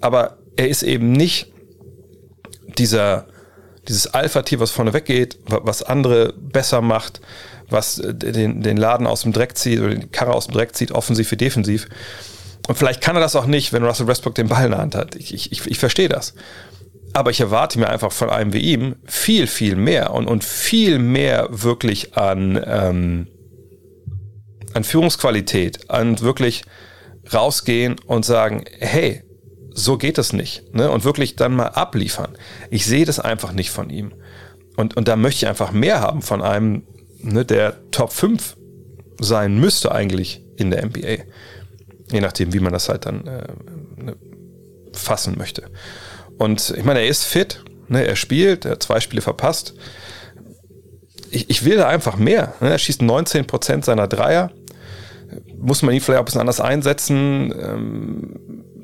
Aber er ist eben nicht dieser, dieses Alpha-Tier, was vorne weggeht, was andere besser macht, was den, den Laden aus dem Dreck zieht oder die Karre aus dem Dreck zieht, offensiv wie defensiv. Und vielleicht kann er das auch nicht, wenn Russell Westbrook den Ball in der Hand hat. Ich, ich, ich verstehe das. Aber ich erwarte mir einfach von einem wie ihm viel, viel mehr und, und viel mehr wirklich an, ähm, an Führungsqualität, an wirklich rausgehen und sagen, hey, so geht es nicht. Ne? Und wirklich dann mal abliefern. Ich sehe das einfach nicht von ihm. Und, und da möchte ich einfach mehr haben von einem, ne, der Top 5 sein müsste eigentlich in der NBA. Je nachdem, wie man das halt dann äh, ne, fassen möchte. Und ich meine, er ist fit, ne, er spielt, er hat zwei Spiele verpasst. Ich, ich will da einfach mehr. Ne? Er schießt 19 Prozent seiner Dreier. Muss man ihn vielleicht auch ein bisschen anders einsetzen? Ähm,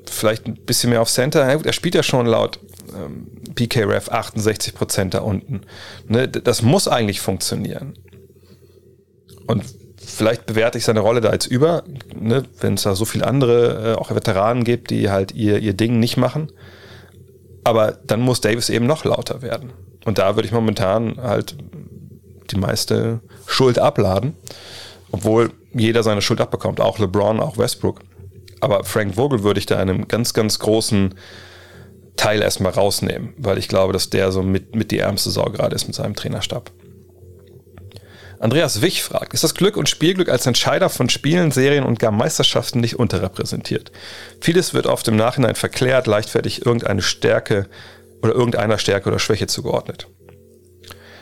vielleicht ein bisschen mehr auf Center. Ja, gut, er spielt ja schon laut ähm, PKRF 68 Prozent da unten. Ne? Das muss eigentlich funktionieren. Und vielleicht bewerte ich seine Rolle da als über, ne? wenn es da so viele andere, äh, auch Veteranen gibt, die halt ihr, ihr Ding nicht machen. Aber dann muss Davis eben noch lauter werden. Und da würde ich momentan halt die meiste Schuld abladen, obwohl jeder seine Schuld abbekommt, auch LeBron, auch Westbrook. Aber Frank Vogel würde ich da einen ganz, ganz großen Teil erstmal rausnehmen, weil ich glaube, dass der so mit, mit die ärmste Sau gerade ist mit seinem Trainerstab. Andreas Wich fragt, ist das Glück und Spielglück als Entscheider von Spielen, Serien und gar Meisterschaften nicht unterrepräsentiert? Vieles wird oft im Nachhinein verklärt, leichtfertig irgendeine Stärke oder irgendeiner Stärke oder Schwäche zugeordnet.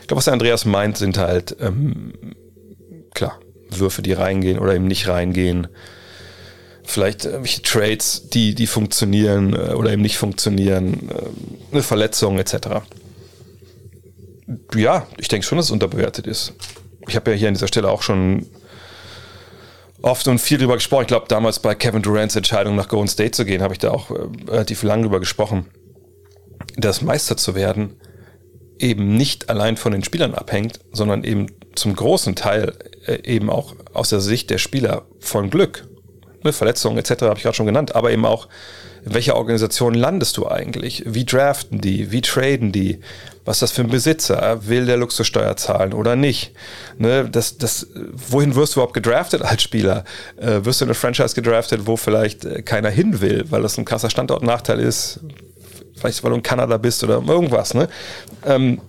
Ich glaube, was der Andreas meint, sind halt, ähm, klar, Würfe, die reingehen oder eben nicht reingehen. Vielleicht irgendwelche Trades, die, die funktionieren äh, oder eben nicht funktionieren, äh, eine Verletzung etc. Ja, ich denke schon, dass es unterbewertet ist ich habe ja hier an dieser Stelle auch schon oft und viel drüber gesprochen. Ich glaube, damals bei Kevin Durants Entscheidung nach Golden State zu gehen, habe ich da auch äh, relativ lang drüber gesprochen, dass Meister zu werden eben nicht allein von den Spielern abhängt, sondern eben zum großen Teil äh, eben auch aus der Sicht der Spieler von Glück. Ne, Verletzungen etc. habe ich gerade schon genannt, aber eben auch in welcher Organisation landest du eigentlich? Wie draften die? Wie traden die? Was ist das für ein Besitzer? Will der Luxussteuer zahlen oder nicht? Ne, das, das, wohin wirst du überhaupt gedraftet als Spieler? Äh, wirst du in eine Franchise gedraftet, wo vielleicht äh, keiner hin will, weil das ein krasser Standortnachteil ist? Vielleicht weil du in Kanada bist oder irgendwas. Ne? Ähm,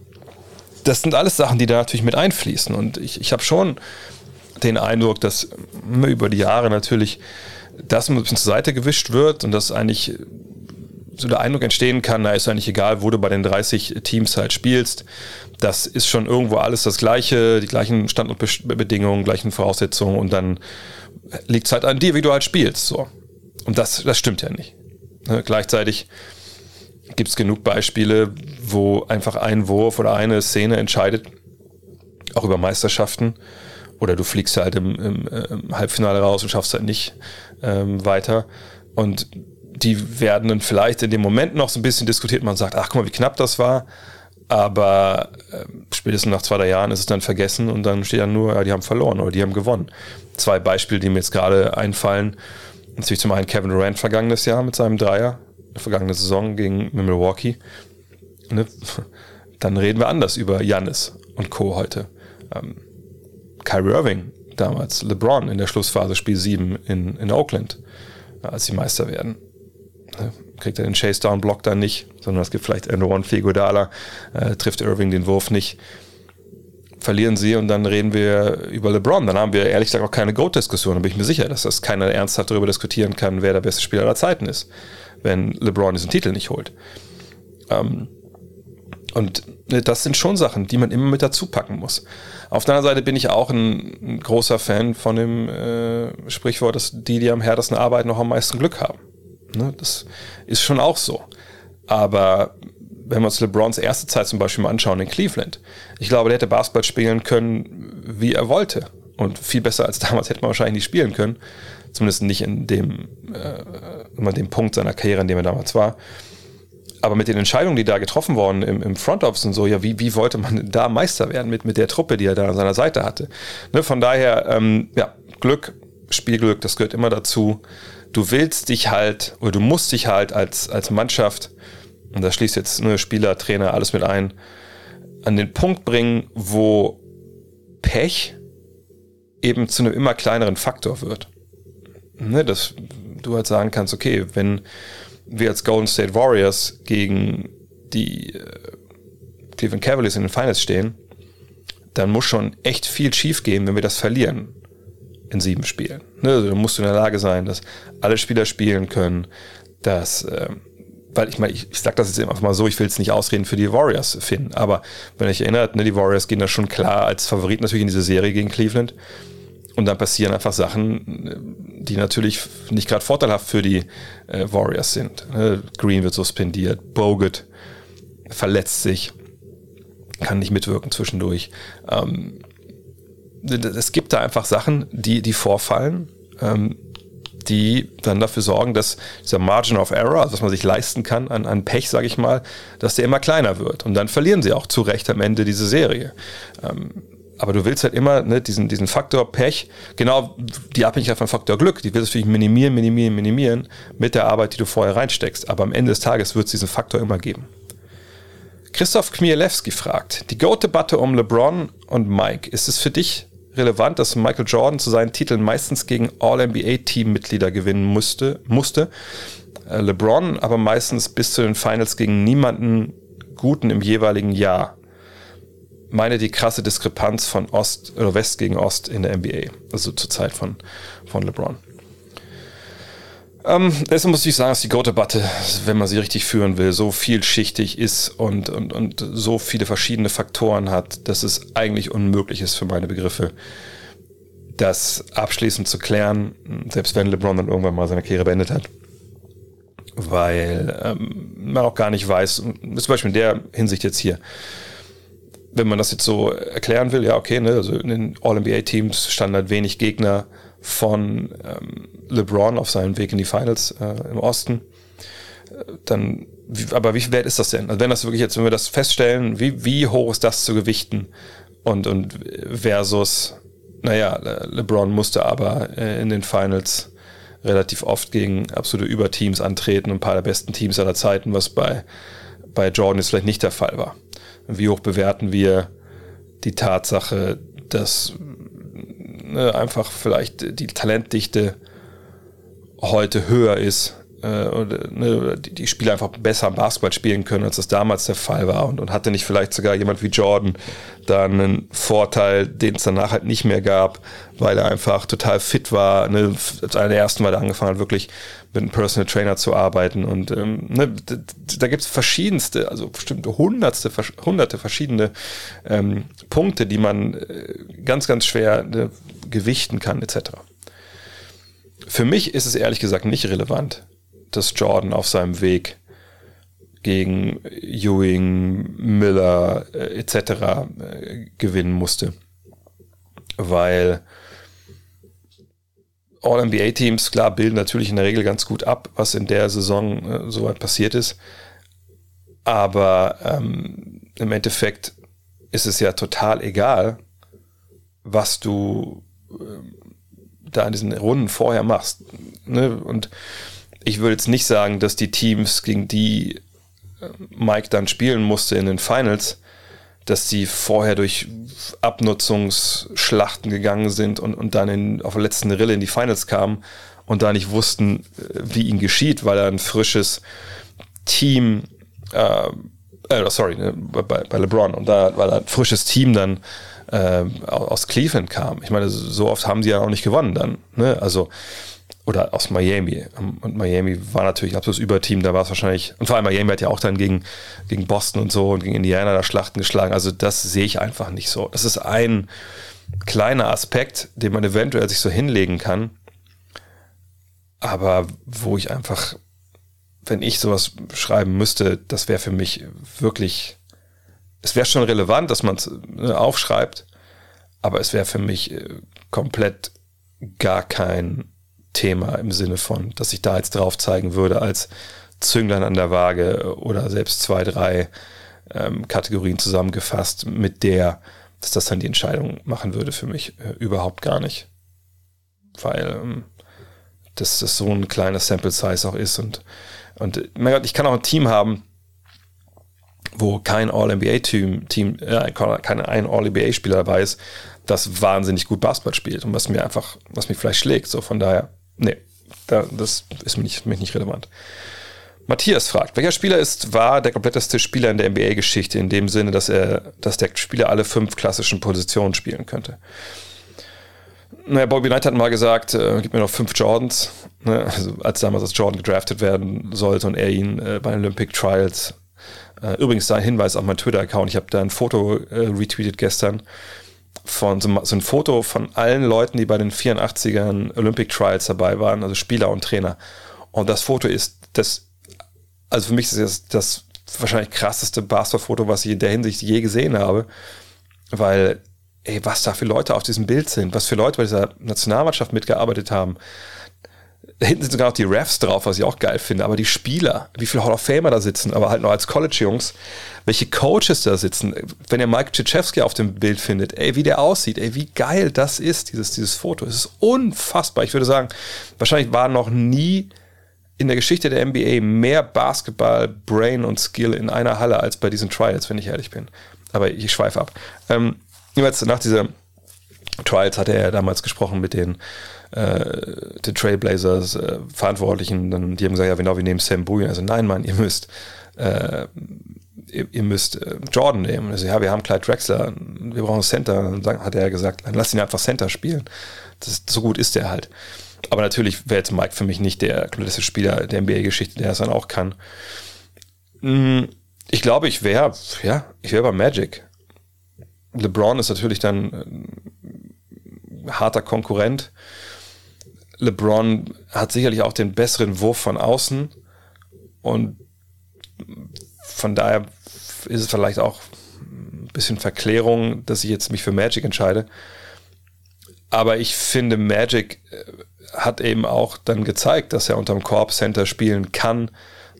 das sind alles Sachen, die da natürlich mit einfließen. Und ich, ich habe schon den Eindruck, dass über die Jahre natürlich das ein bisschen zur Seite gewischt wird und dass eigentlich so der Eindruck entstehen kann, na ist eigentlich egal, wo du bei den 30 Teams halt spielst. Das ist schon irgendwo alles das Gleiche, die gleichen Standortbedingungen, gleichen Voraussetzungen und dann liegt es halt an dir, wie du halt spielst. So. Und das, das stimmt ja nicht. Ne? Gleichzeitig gibt es genug Beispiele, wo einfach ein Wurf oder eine Szene entscheidet, auch über Meisterschaften. Oder du fliegst halt im, im, im Halbfinale raus und schaffst halt nicht ähm, weiter. Und die werden dann vielleicht in dem Moment noch so ein bisschen diskutiert. Man sagt, ach guck mal, wie knapp das war. Aber äh, spätestens nach zwei, drei Jahren ist es dann vergessen und dann steht dann nur, ja, die haben verloren oder die haben gewonnen. Zwei Beispiele, die mir jetzt gerade einfallen. Natürlich zum einen Kevin Durant vergangenes Jahr mit seinem Dreier, vergangene Saison gegen Milwaukee. Ne? Dann reden wir anders über Jannis und Co. heute. Ähm, Kyrie Irving damals, LeBron in der Schlussphase, Spiel 7 in, in Oakland, als sie Meister werden. Ne? Kriegt er den Chase Down Block dann nicht, sondern es gibt vielleicht eine One für Godala, äh, trifft Irving den Wurf nicht. Verlieren sie und dann reden wir über LeBron. Dann haben wir ehrlich gesagt auch keine Goat-Diskussion. Da bin ich mir sicher, dass das keiner ernsthaft darüber diskutieren kann, wer der beste Spieler aller Zeiten ist, wenn LeBron diesen Titel nicht holt. Ähm, und ne, das sind schon Sachen, die man immer mit dazu packen muss. Auf der anderen Seite bin ich auch ein, ein großer Fan von dem äh, Sprichwort, dass die, die am härtesten arbeiten, noch am meisten Glück haben. Ne? Das ist schon auch so. Aber wenn wir uns LeBrons erste Zeit zum Beispiel mal anschauen in Cleveland, ich glaube, der hätte Basketball spielen können, wie er wollte. Und viel besser als *laughs* damals hätte man wahrscheinlich nicht spielen können. Zumindest nicht in dem, äh, dem Punkt seiner Karriere, in dem er damals war aber mit den Entscheidungen, die da getroffen wurden im, im Front Office und so, ja, wie, wie wollte man da Meister werden mit, mit der Truppe, die er da an seiner Seite hatte? Ne, von daher, ähm, ja, Glück, Spielglück, das gehört immer dazu. Du willst dich halt, oder du musst dich halt als, als Mannschaft, und da schließt jetzt ne, Spieler, Trainer, alles mit ein, an den Punkt bringen, wo Pech eben zu einem immer kleineren Faktor wird. Ne, dass du halt sagen kannst, okay, wenn wir als Golden State Warriors gegen die äh, Cleveland Cavaliers in den Finals stehen, dann muss schon echt viel schief gehen, wenn wir das verlieren in sieben Spielen. Ne? Also dann musst du in der Lage sein, dass alle Spieler spielen können, dass, äh, weil ich meine, ich, ich sage das jetzt einfach mal so, ich will es nicht ausreden für die Warriors finden, aber wenn ich erinnert, ne, die Warriors gehen da schon klar als Favorit natürlich in diese Serie gegen Cleveland. Und dann passieren einfach Sachen, die natürlich nicht gerade vorteilhaft für die äh, Warriors sind. Äh, Green wird suspendiert, Bogut verletzt sich, kann nicht mitwirken zwischendurch. Ähm, es gibt da einfach Sachen, die, die vorfallen, ähm, die dann dafür sorgen, dass dieser Margin of Error, also was man sich leisten kann an, an Pech, sage ich mal, dass der immer kleiner wird. Und dann verlieren sie auch zu Recht am Ende diese Serie. Ähm, aber du willst halt immer ne, diesen, diesen Faktor Pech, genau die Abhängigkeit von Faktor Glück, die willst du natürlich minimieren, minimieren, minimieren mit der Arbeit, die du vorher reinsteckst. Aber am Ende des Tages wird es diesen Faktor immer geben. Christoph Kmielewski fragt, die GOAT-Debatte um LeBron und Mike, ist es für dich relevant, dass Michael Jordan zu seinen Titeln meistens gegen All-NBA-Teammitglieder gewinnen musste, musste, äh, LeBron aber meistens bis zu den Finals gegen niemanden Guten im jeweiligen Jahr? Meine die krasse Diskrepanz von Ost oder West gegen Ost in der NBA, also zur Zeit von, von LeBron. Ähm, deshalb muss ich sagen, dass die Go-Debatte, wenn man sie richtig führen will, so vielschichtig ist und, und, und so viele verschiedene Faktoren hat, dass es eigentlich unmöglich ist für meine Begriffe, das abschließend zu klären, selbst wenn LeBron dann irgendwann mal seine Karriere beendet hat. Weil ähm, man auch gar nicht weiß, zum Beispiel in der Hinsicht jetzt hier, wenn man das jetzt so erklären will, ja, okay, ne, also in den All-NBA-Teams standen halt wenig Gegner von ähm, LeBron auf seinem Weg in die Finals äh, im Osten. Dann, wie, aber wie wert ist das denn? Also wenn das wirklich jetzt, wenn wir das feststellen, wie, wie hoch ist das zu gewichten? Und, und versus, naja, LeBron musste aber äh, in den Finals relativ oft gegen absolute Überteams antreten und ein paar der besten Teams aller Zeiten, was bei, bei Jordan jetzt vielleicht nicht der Fall war. Wie hoch bewerten wir die Tatsache, dass ne, einfach vielleicht die Talentdichte heute höher ist ne, die, die Spieler einfach besser Basketball spielen können, als das damals der Fall war und, und hatte nicht vielleicht sogar jemand wie Jordan da einen Vorteil, den es danach halt nicht mehr gab, weil er einfach total fit war. Ne, als einer der ersten, weil er angefangen hat, wirklich mit einem Personal Trainer zu arbeiten und ähm, ne, da gibt es verschiedenste, also bestimmte hundertste, hunderte verschiedene ähm, Punkte, die man äh, ganz, ganz schwer ne, gewichten kann etc. für mich ist es ehrlich gesagt nicht relevant, dass Jordan auf seinem Weg gegen Ewing, Miller äh, etc. Äh, gewinnen musste. Weil All-NBA-Teams, klar, bilden natürlich in der Regel ganz gut ab, was in der Saison äh, soweit passiert ist. Aber ähm, im Endeffekt ist es ja total egal, was du äh, da in diesen Runden vorher machst. Ne? Und ich würde jetzt nicht sagen, dass die Teams, gegen die Mike dann spielen musste in den Finals, dass sie vorher durch Abnutzungsschlachten gegangen sind und, und dann in, auf der letzten Rille in die Finals kamen und da nicht wussten, äh, wie ihnen geschieht, weil er ein frisches Team, äh, äh, sorry, ne, bei, bei LeBron und da, weil ein frisches Team dann äh, aus Cleveland kam. Ich meine, so oft haben sie ja auch nicht gewonnen dann. Ne? Also oder aus Miami. Und Miami war natürlich absolutes Überteam, da war es wahrscheinlich, und vor allem Miami hat ja auch dann gegen, gegen Boston und so und gegen Indiana da Schlachten geschlagen. Also das sehe ich einfach nicht so. Das ist ein kleiner Aspekt, den man eventuell sich so hinlegen kann. Aber wo ich einfach, wenn ich sowas schreiben müsste, das wäre für mich wirklich, es wäre schon relevant, dass man es ne, aufschreibt, aber es wäre für mich äh, komplett gar kein Thema im Sinne von, dass ich da jetzt drauf zeigen würde als Zünglein an der Waage oder selbst zwei, drei ähm, Kategorien zusammengefasst, mit der, dass das dann die Entscheidung machen würde für mich äh, überhaupt gar nicht. Weil ähm, das, das so ein kleiner Sample Size auch ist und, und mein Gott, ich kann auch ein Team haben, wo kein All-NBA-Team, Team, äh, kein ein All-NBA-Spieler dabei ist, das wahnsinnig gut Basketball spielt und was mir einfach, was mich vielleicht schlägt. So von daher Nee, da, das ist mir nicht, mir nicht relevant. Matthias fragt, welcher Spieler ist, war der kompletteste Spieler in der NBA-Geschichte, in dem Sinne, dass er, dass der Spieler alle fünf klassischen Positionen spielen könnte? Naja, Bobby Knight hat mal gesagt, äh, gib mir noch fünf Jordans, ne? also als damals als Jordan gedraftet werden sollte und er ihn äh, bei den Olympic Trials, äh, übrigens da ein Hinweis auf meinen Twitter-Account, ich habe da ein Foto äh, retweetet gestern, von so, so, ein Foto von allen Leuten, die bei den 84ern Olympic Trials dabei waren, also Spieler und Trainer. Und das Foto ist das, also für mich ist das das wahrscheinlich krasseste Basketball-Foto, was ich in der Hinsicht je gesehen habe, weil, ey, was da für Leute auf diesem Bild sind, was für Leute bei dieser Nationalmannschaft mitgearbeitet haben hinten sind sogar noch die Refs drauf, was ich auch geil finde, aber die Spieler, wie viele Hall of Famer da sitzen, aber halt noch als College-Jungs, welche Coaches da sitzen, wenn ihr Mike Krzyzewski auf dem Bild findet, ey, wie der aussieht, ey, wie geil das ist, dieses, dieses Foto. Es ist unfassbar. Ich würde sagen, wahrscheinlich war noch nie in der Geschichte der NBA mehr Basketball, Brain und Skill in einer Halle als bei diesen Trials, wenn ich ehrlich bin. Aber ich schweife ab. Ähm, jeweils nach dieser Trials hatte er damals gesprochen mit den äh, den Trailblazers äh, Verantwortlichen, dann, die haben gesagt, ja genau, wir nehmen Sam Bowie. Also nein, Mann, ihr müsst äh, ihr, ihr, müsst äh, Jordan nehmen. Also ja, wir haben Clyde Drexler, wir brauchen Center. Dann hat er gesagt, dann lass ihn einfach Center spielen. Das, so gut ist der halt. Aber natürlich wäre jetzt Mike für mich nicht der kompletteste Spieler der NBA-Geschichte, der es dann auch kann. Hm, ich glaube, ich wäre, ja, ich wäre bei Magic. LeBron ist natürlich dann ein harter Konkurrent. LeBron hat sicherlich auch den besseren Wurf von außen und von daher ist es vielleicht auch ein bisschen Verklärung, dass ich jetzt mich für Magic entscheide. Aber ich finde, Magic äh, hat eben auch dann gezeigt, dass er unterm Korb Center spielen kann.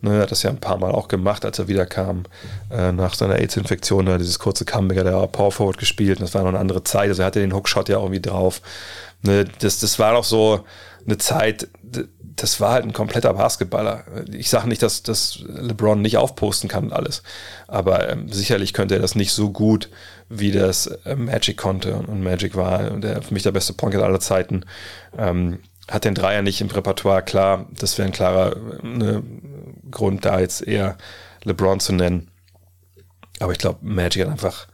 Ne, er hat das ja ein paar Mal auch gemacht, als er wiederkam äh, nach seiner AIDS-Infektion. Dieses kurze Comeback hat er Power Forward gespielt. Das war noch eine andere Zeit. Also er hatte den Hookshot ja irgendwie drauf. Ne, das, das war noch so eine Zeit, das war halt ein kompletter Basketballer. Ich sage nicht, dass, dass LeBron nicht aufposten kann und alles, aber ähm, sicherlich könnte er das nicht so gut, wie das äh, Magic konnte. Und Magic war der, für mich der beste Point aller Zeiten. Ähm, hat den Dreier nicht im Repertoire, klar, das wäre ein klarer ne, Grund, da jetzt eher LeBron zu nennen. Aber ich glaube, Magic hat einfach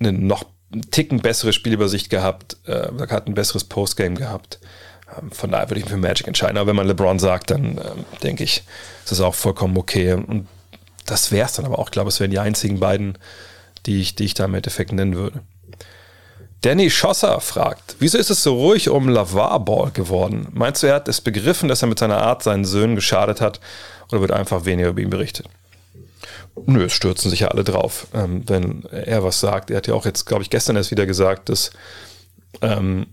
eine noch einen Ticken bessere Spielübersicht gehabt, äh, hat ein besseres Postgame gehabt. Ähm, von daher würde ich mich für Magic entscheiden. Aber wenn man LeBron sagt, dann ähm, denke ich, ist das auch vollkommen okay. Und das wäre es dann aber auch. Ich glaube, es wären die einzigen beiden, die ich, die ich da im Endeffekt nennen würde. Danny Schosser fragt, wieso ist es so ruhig um Lavar Ball geworden? Meinst du, er hat es begriffen, dass er mit seiner Art seinen Söhnen geschadet hat oder wird einfach weniger über ihn berichtet? Nö, es stürzen sich ja alle drauf, ähm, wenn er was sagt. Er hat ja auch jetzt, glaube ich, gestern erst wieder gesagt, dass ähm,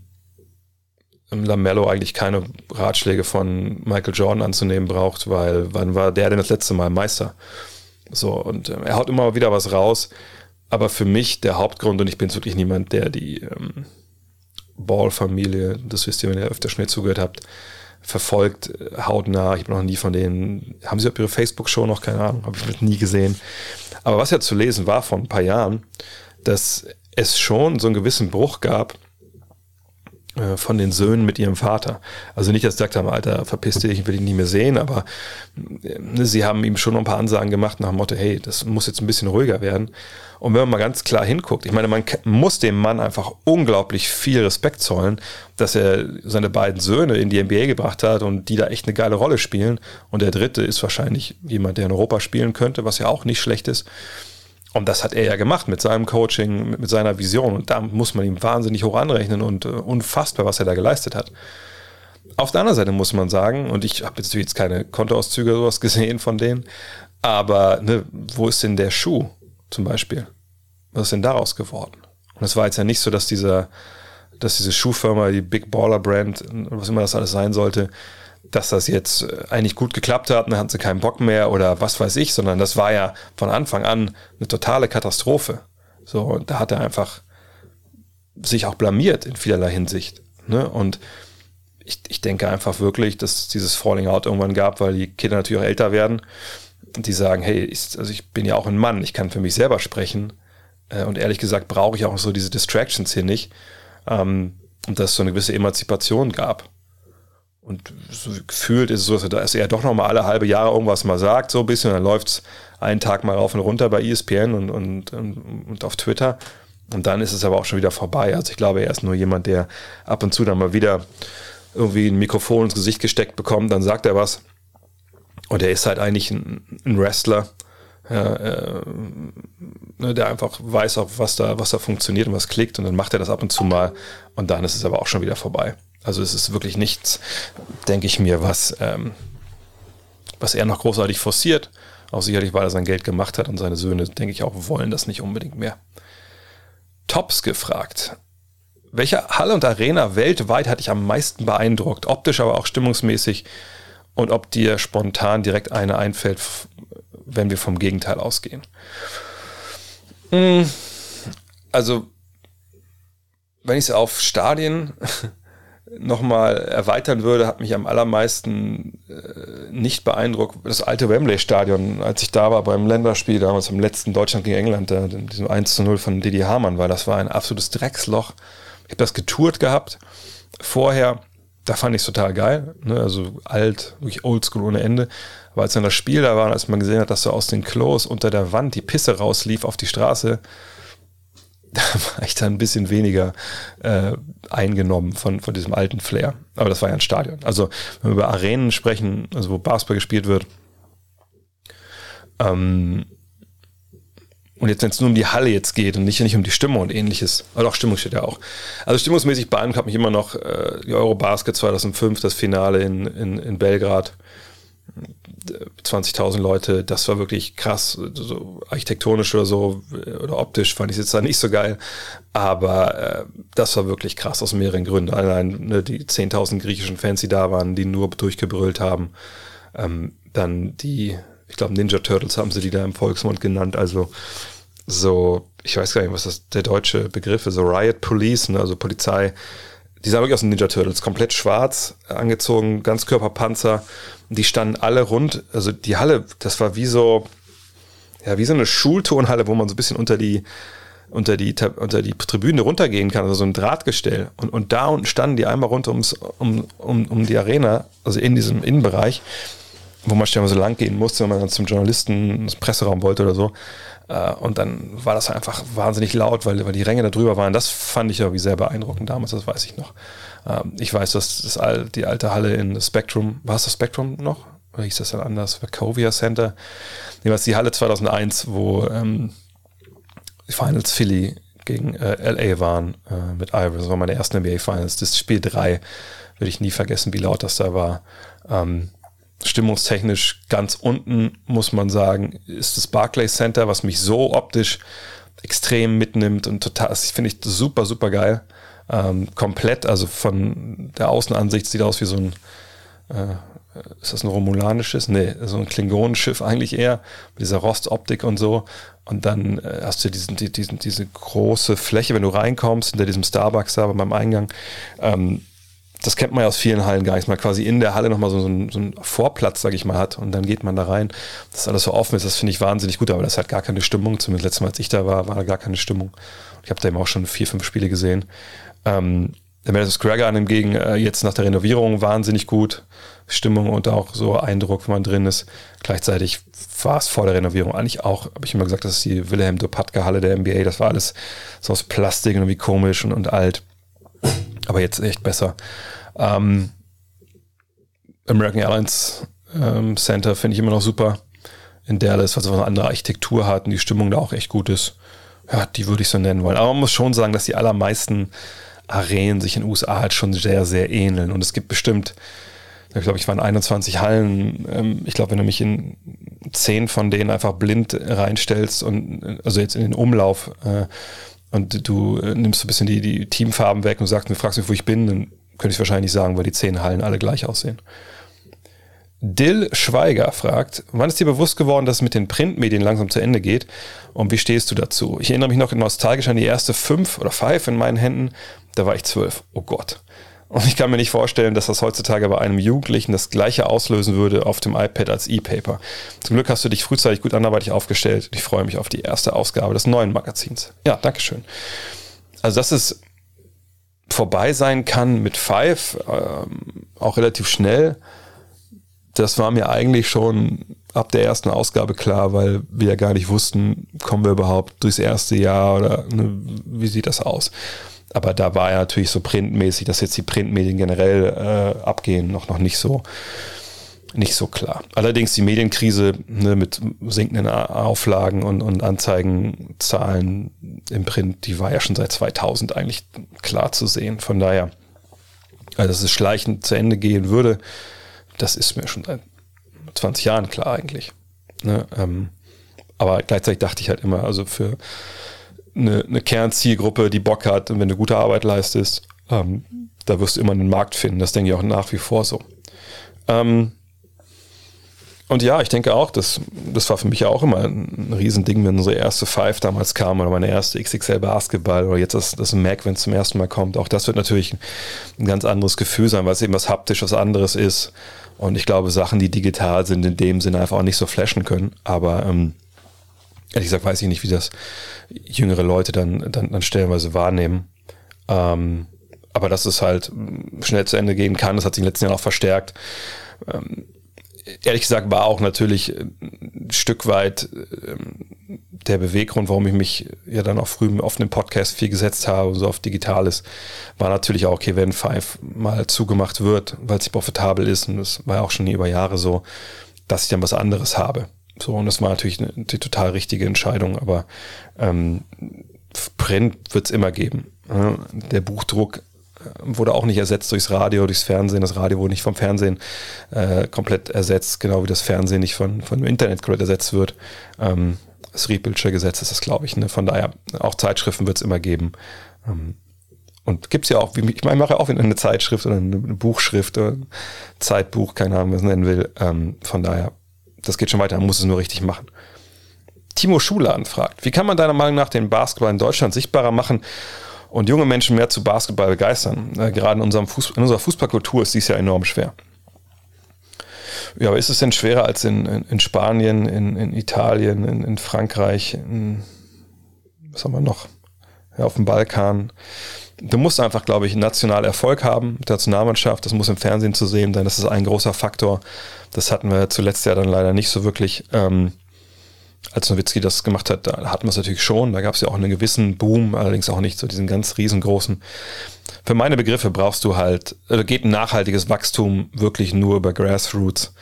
Lamello eigentlich keine Ratschläge von Michael Jordan anzunehmen braucht, weil wann war der denn das letzte Mal Meister? So, und ähm, er haut immer wieder was raus. Aber für mich der Hauptgrund, und ich bin wirklich niemand, der die ähm, Ball-Familie, das wisst ihr, wenn ihr öfter schon mir zugehört habt, verfolgt, äh, hautnah. Ich habe noch nie von denen, haben sie auf ihre Facebook-Show noch, keine Ahnung, habe ich nie gesehen. Aber was ja zu lesen war vor ein paar Jahren, dass es schon so einen gewissen Bruch gab von den Söhnen mit ihrem Vater. Also nicht, dass sie gesagt Alter, verpiss dich, ich will ihn nie mehr sehen, aber äh, sie haben ihm schon ein paar Ansagen gemacht nach dem Motto, hey, das muss jetzt ein bisschen ruhiger werden. Und wenn man mal ganz klar hinguckt, ich meine, man muss dem Mann einfach unglaublich viel Respekt zollen, dass er seine beiden Söhne in die NBA gebracht hat und die da echt eine geile Rolle spielen. Und der dritte ist wahrscheinlich jemand, der in Europa spielen könnte, was ja auch nicht schlecht ist. Und das hat er ja gemacht mit seinem Coaching, mit, seiner Vision. Und da muss man ihm wahnsinnig hoch anrechnen und uh, unfassbar, was er da geleistet hat. Auf der anderen Seite muss man sagen, und ich habe jetzt jetzt keine Kontoauszüge oder sowas *laughs* gesehen von denen, aber ne, wo ist denn der Schuh zum Beispiel? Was ist denn daraus geworden? Und es war jetzt ja nicht so, dass dieser, dass diese Schuhfirma, die Big Baller Brand, was immer das alles sein sollte, dass das jetzt äh, eigentlich gut geklappt hat, dann hatten sie keinen Bock mehr oder was weiß ich, sondern das war ja von Anfang an eine totale Katastrophe. So, da hat er einfach sich auch blamiert in vielerlei Hinsicht. Ne? Und ich, ich denke einfach wirklich, dass dieses Falling Out irgendwann gab, weil die Kinder natürlich auch älter werden und die sagen, hey, ich, also ich bin ja auch ein Mann, ich kann für mich selber sprechen äh, und ehrlich gesagt brauche ich auch so diese Distractions hier nicht. Ähm, und dass es so eine gewisse Emanzipation gab. Und so gefühlt ist es so, dass er doch noch mal alle halbe Jahre irgendwas mal sagt, so ein bisschen, und dann läuft es einen Tag mal rauf und runter bei ESPN und, und, und auf Twitter. Und dann ist es aber auch schon wieder vorbei. Also ich glaube, er ist nur jemand, der ab und zu dann mal wieder irgendwie ein Mikrofon ins Gesicht gesteckt bekommt, dann sagt er was. Und er ist halt eigentlich ein, ein Wrestler, äh, ne, der einfach weiß auch, was da, was da funktioniert und was klickt und dann macht er das ab und zu mal und dann ist es aber auch schon wieder vorbei. Also es ist wirklich nichts, denke ich mir, was, ähm, was er noch großartig forciert. Auch sicherlich, weil er sein Geld gemacht hat und seine Söhne, denke ich auch, wollen das nicht unbedingt mehr. Tops gefragt. Welche Halle und Arena weltweit hat dich am meisten beeindruckt? Optisch, aber auch stimmungsmäßig. Und ob dir spontan direkt eine einfällt, wenn wir vom Gegenteil ausgehen. Hm, also, wenn ich es auf Stadien *laughs* nochmal erweitern würde, hat mich am allermeisten äh, nicht beeindruckt das alte Wembley-Stadion, als ich da war beim Länderspiel damals im letzten Deutschland gegen England, da, diesem 1 zu 0 von Didi Hamann, weil das war ein absolutes Drecksloch. Ich habe das getourt gehabt vorher, da fand ich es total geil, ne? also alt, wirklich oldschool ohne Ende. Aber als dann das Spiel da war, als man gesehen hat, dass so aus den Klos unter der Wand die Pisse rauslief auf die Straße, *laughs* da war ich dann ein bisschen weniger äh, eingenommen von, von diesem alten Flair. Aber das war ja ein Stadion. Also, wenn wir über Arenen sprechen, also wo Basketball gespielt wird, ähm, und jetzt, wenn es nur um die Halle jetzt geht und nicht, nicht um die Stimmung und ähnliches, aber auch Stimmung steht ja auch. Also stimmungsmäßig beeindruckt hat mich immer noch äh, die Eurobasket 2005, das Finale in, in, in Belgrad. 20.000 Leute, das war wirklich krass, so architektonisch oder so oder optisch fand ich es jetzt da nicht so geil, aber äh, das war wirklich krass aus mehreren Gründen. Allein ne, die 10.000 griechischen Fans, die da waren, die nur durchgebrüllt haben, ähm, dann die, ich glaube Ninja Turtles haben sie die da im Volksmund genannt, also so, ich weiß gar nicht, was das der deutsche Begriff ist, so Riot Police, ne, also Polizei, die sahen wirklich aus den Ninja Turtles, komplett schwarz angezogen, Ganzkörperpanzer. Die standen alle rund, also die Halle, das war wie so, ja, wie so eine Schulturnhalle, wo man so ein bisschen unter die, unter die, unter die Tribüne runtergehen kann, also so ein Drahtgestell. Und, und da unten standen die einmal rund ums, um, um, um die Arena, also in diesem Innenbereich, wo man stellenweise lang gehen musste, wenn man dann zum Journalisten ins Presseraum wollte oder so. Äh, und dann war das einfach wahnsinnig laut, weil, weil die Ränge da drüber waren. Das fand ich irgendwie sehr beeindruckend damals, das weiß ich noch. Ähm, ich weiß, dass das, die alte Halle in Spectrum, war es das Spectrum noch? Oder hieß das dann anders? Wachovia Center. Jedenfalls die Halle 2001, wo ähm, die Finals Philly gegen äh, LA waren äh, mit Ivers. Das war meine ersten NBA Finals. Das Spiel 3 werde ich nie vergessen, wie laut das da war. Ähm, stimmungstechnisch ganz unten, muss man sagen, ist das Barclays Center, was mich so optisch extrem mitnimmt und total, das finde ich super, super geil. Ähm, komplett, also von der Außenansicht sieht aus wie so ein, äh, ist das ein romulanisches? Nee, so ein Klingonenschiff eigentlich eher, mit dieser Rostoptik und so. Und dann äh, hast du diesen, diesen, diese große Fläche, wenn du reinkommst, hinter diesem Starbucks da beim Eingang. Ähm, das kennt man ja aus vielen Hallen gar nicht, mal quasi in der Halle nochmal so, so, einen, so einen Vorplatz, sag ich mal, hat und dann geht man da rein. Das alles so offen ist, das finde ich wahnsinnig gut, aber das hat gar keine Stimmung. Zumindest letztes Mal, als ich da war, war da gar keine Stimmung. Ich habe da eben auch schon vier, fünf Spiele gesehen. Ähm, der Madison Square Garden hingegen äh, jetzt nach der Renovierung wahnsinnig gut. Stimmung und auch so Eindruck, wenn man drin ist. Gleichzeitig war es vor der Renovierung eigentlich auch, habe ich immer gesagt, das ist die Wilhelm Dopatka Halle der NBA. Das war alles so aus Plastik und irgendwie komisch und, und alt. Aber jetzt echt besser. Ähm, American Airlines ähm, Center finde ich immer noch super in Dallas, was eine andere Architektur hat und die Stimmung da auch echt gut ist. Ja, die würde ich so nennen wollen. Aber man muss schon sagen, dass die allermeisten Arenen sich in den USA halt schon sehr, sehr ähneln. Und es gibt bestimmt, ich glaube, ich waren 21 Hallen. Ähm, ich glaube, wenn du mich in zehn von denen einfach blind reinstellst und also jetzt in den Umlauf äh, und du äh, nimmst so ein bisschen die, die Teamfarben weg und sagst, du fragst mich, wo ich bin, dann könnte ich wahrscheinlich sagen, weil die zehn Hallen alle gleich aussehen. Dill Schweiger fragt, wann ist dir bewusst geworden, dass es mit den Printmedien langsam zu Ende geht und wie stehst du dazu? Ich erinnere mich noch nostalgisch an die erste fünf oder five in meinen Händen, da war ich zwölf. Oh Gott. Und ich kann mir nicht vorstellen, dass das heutzutage bei einem Jugendlichen das gleiche auslösen würde auf dem iPad als E-Paper. Zum Glück hast du dich frühzeitig gut anderweitig aufgestellt. Ich freue mich auf die erste Ausgabe des neuen Magazins. Ja, Dankeschön. Also das ist vorbei sein kann mit Five, ähm, auch relativ schnell, das war mir eigentlich schon ab der ersten Ausgabe klar, weil wir ja gar nicht wussten, kommen wir überhaupt durchs erste Jahr oder ne, wie sieht das aus. Aber da war ja natürlich so printmäßig, dass jetzt die Printmedien generell äh, abgehen, noch, noch nicht so nicht so klar. Allerdings die Medienkrise ne, mit sinkenden Auflagen und, und Anzeigenzahlen im Print, die war ja schon seit 2000 eigentlich klar zu sehen. Von daher, also dass es schleichend zu Ende gehen würde, das ist mir schon seit 20 Jahren klar eigentlich. Ne, ähm, aber gleichzeitig dachte ich halt immer, also für eine, eine Kernzielgruppe, die Bock hat und wenn du gute Arbeit leistest, ähm, da wirst du immer einen Markt finden. Das denke ich auch nach wie vor so. Ähm, und ja, ich denke auch, das, das war für mich ja auch immer ein Riesending, wenn unsere erste Five damals kam oder meine erste XXL Basketball oder jetzt das, das Mac, wenn es zum ersten Mal kommt. Auch das wird natürlich ein ganz anderes Gefühl sein, weil es eben was haptisch, was anderes ist. Und ich glaube, Sachen, die digital sind, in dem Sinne einfach auch nicht so flashen können. Aber ähm, ehrlich gesagt weiß ich nicht, wie das jüngere Leute dann, dann, dann stellenweise wahrnehmen. Ähm, aber dass es halt schnell zu Ende gehen kann, das hat sich in den letzten Jahren auch verstärkt. Ähm, ehrlich gesagt war auch natürlich ein Stück weit ähm, der Beweggrund, warum ich mich ja dann auch früh auf den Podcast viel gesetzt habe so auf Digitales, war natürlich auch, okay, wenn Five mal zugemacht wird, weil es profitabel ist und das war ja auch schon über Jahre so, dass ich dann was anderes habe. So, und das war natürlich die total richtige Entscheidung, aber ähm, Print wird es immer geben. Der Buchdruck wurde auch nicht ersetzt durchs Radio, durchs Fernsehen. Das Radio wurde nicht vom Fernsehen äh, komplett ersetzt, genau wie das Fernsehen nicht von, von Internet komplett ersetzt wird. Ähm, das Riedbildsche Gesetz ist das, glaube ich. Ne? Von daher, auch Zeitschriften wird es immer geben. Ähm, und gibt es ja auch, ich meine, ich mache ja auch eine Zeitschrift oder eine Buchschrift oder ein Zeitbuch, keine Ahnung, was man nennen will. Ähm, von daher, das geht schon weiter, man muss es nur richtig machen. Timo Schuler anfragt, wie kann man deiner Meinung nach den Basketball in Deutschland sichtbarer machen und junge Menschen mehr zu Basketball begeistern. Äh, gerade in, unserem Fuß, in unserer Fußballkultur ist dies ja enorm schwer. Ja, aber ist es denn schwerer als in, in, in Spanien, in, in Italien, in, in Frankreich, in, was haben wir noch? Ja, auf dem Balkan. Du musst einfach, glaube ich, national Erfolg haben mit der Nationalmannschaft. Das muss im Fernsehen zu sehen sein. Das ist ein großer Faktor. Das hatten wir zuletzt ja dann leider nicht so wirklich. Ähm, als Nowitzki das gemacht hat, da hatten wir es natürlich schon. Da gab es ja auch einen gewissen Boom, allerdings auch nicht so diesen ganz riesengroßen. Für meine Begriffe brauchst du halt, also geht ein nachhaltiges Wachstum wirklich nur über Grassroots.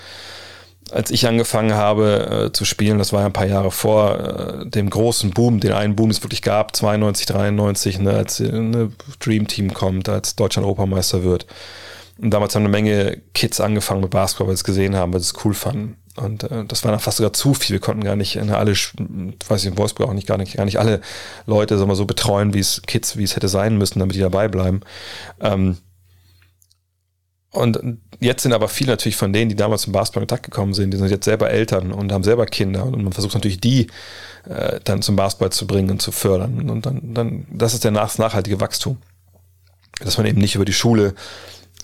als ich angefangen habe äh, zu spielen, das war ja ein paar Jahre vor äh, dem großen Boom, den einen Boom es wirklich gab, 92, 93, ne, als eine Dream Team kommt, als Deutschland Europameister wird. Und damals haben eine Menge Kids angefangen mit Basketball, weil sie es gesehen haben, weil sie es cool fanden. Und äh, das war fast sogar zu viel. Wir konnten gar nicht ne, alle, weiß ich, in Wolfsburg auch nicht, gar nicht, gar nicht alle Leute sagen wir, so betreuen, wie es Kids, wie es hätte sein müssen, damit die dabei bleiben. Ähm, und jetzt sind aber viele natürlich von denen, die damals zum Basketball in Kontakt gekommen sind, die sind jetzt selber Eltern und haben selber Kinder und man versucht natürlich die äh, dann zum Basketball zu bringen und zu fördern. Und dann, dann das ist der nach, nachhaltige Wachstum. Dass man eben nicht über die Schule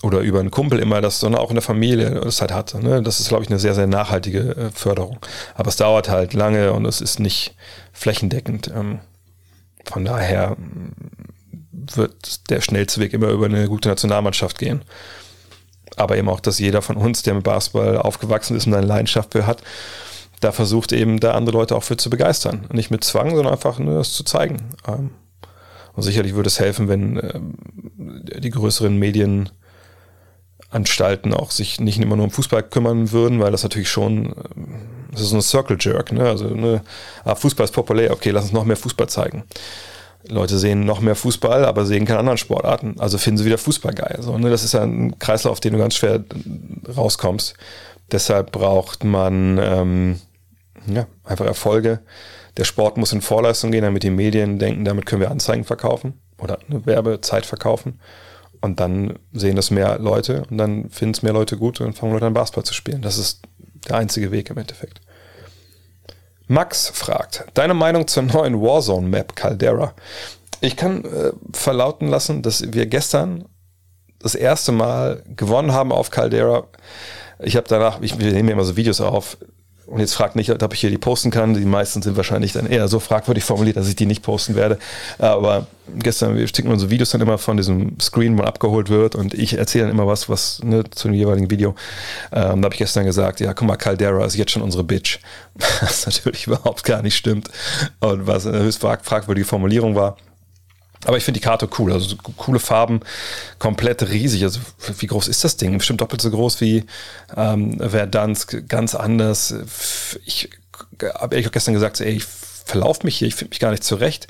oder über einen Kumpel immer das, sondern auch in der Familie das halt hat. Ne? Das ist, glaube ich, eine sehr, sehr nachhaltige äh, Förderung. Aber es dauert halt lange und es ist nicht flächendeckend. Ähm, von daher wird der schnellste Weg immer über eine gute Nationalmannschaft gehen aber eben auch, dass jeder von uns, der mit Basketball aufgewachsen ist und eine Leidenschaft für hat, da versucht eben da andere Leute auch für zu begeistern. Nicht mit Zwang, sondern einfach nur das zu zeigen. Ähm, und sicherlich würde es helfen, wenn ähm, die größeren Medienanstalten auch sich nicht immer nur um Fußball kümmern würden, weil das natürlich schon, ähm, das ist so ein Circle Jerk, ne? Also ne, ah, Fußball ist populär, okay, lass uns noch mehr Fußball zeigen. Leute sehen noch mehr Fußball, aber sehen keine anderen Sportarten. Also finden sie wieder Fußball geil. So, ne? Das ist ja ein Kreislauf, auf den du ganz schwer rauskommst. Deshalb braucht man ähm, ja, einfach Erfolge. Der Sport muss in Vorleistung gehen, damit die Medien denken, damit können wir Anzeigen verkaufen oder eine Werbezeit verkaufen. Und dann sehen das mehr Leute und dann finden es mehr Leute gut und fangen Leute an Basketball zu spielen. Das ist der einzige Weg im Endeffekt. Max fragt, deine Meinung zur neuen Warzone-Map Caldera? Ich kann äh, verlauten lassen, dass wir gestern das erste Mal gewonnen haben auf Caldera. Ich habe danach, ich, wir nehmen ja immer so Videos auf, und jetzt fragt nicht, ob ich hier die posten kann. Die meisten sind wahrscheinlich dann eher so fragwürdig formuliert, dass ich die nicht posten werde. Aber gestern, wir schicken unsere Videos dann immer von diesem Screen, wo man abgeholt wird. Und ich erzähle dann immer was, was ne, zu dem jeweiligen Video. Ähm, da habe ich gestern gesagt, ja, guck mal, Caldera ist jetzt schon unsere Bitch. *laughs* Was natürlich überhaupt gar nicht stimmt. Und was eine höchst fragwürdige Formulierung war. Aber ich finde die Karte cool. Also coole Farben, komplett riesig. Also wie groß ist das Ding? Bestimmt doppelt so groß wie ähm, Verdansk, ganz anders. Ich habe ehrlich gestern gesagt, ey, ich verlaufe mich hier, ich finde mich gar nicht zurecht.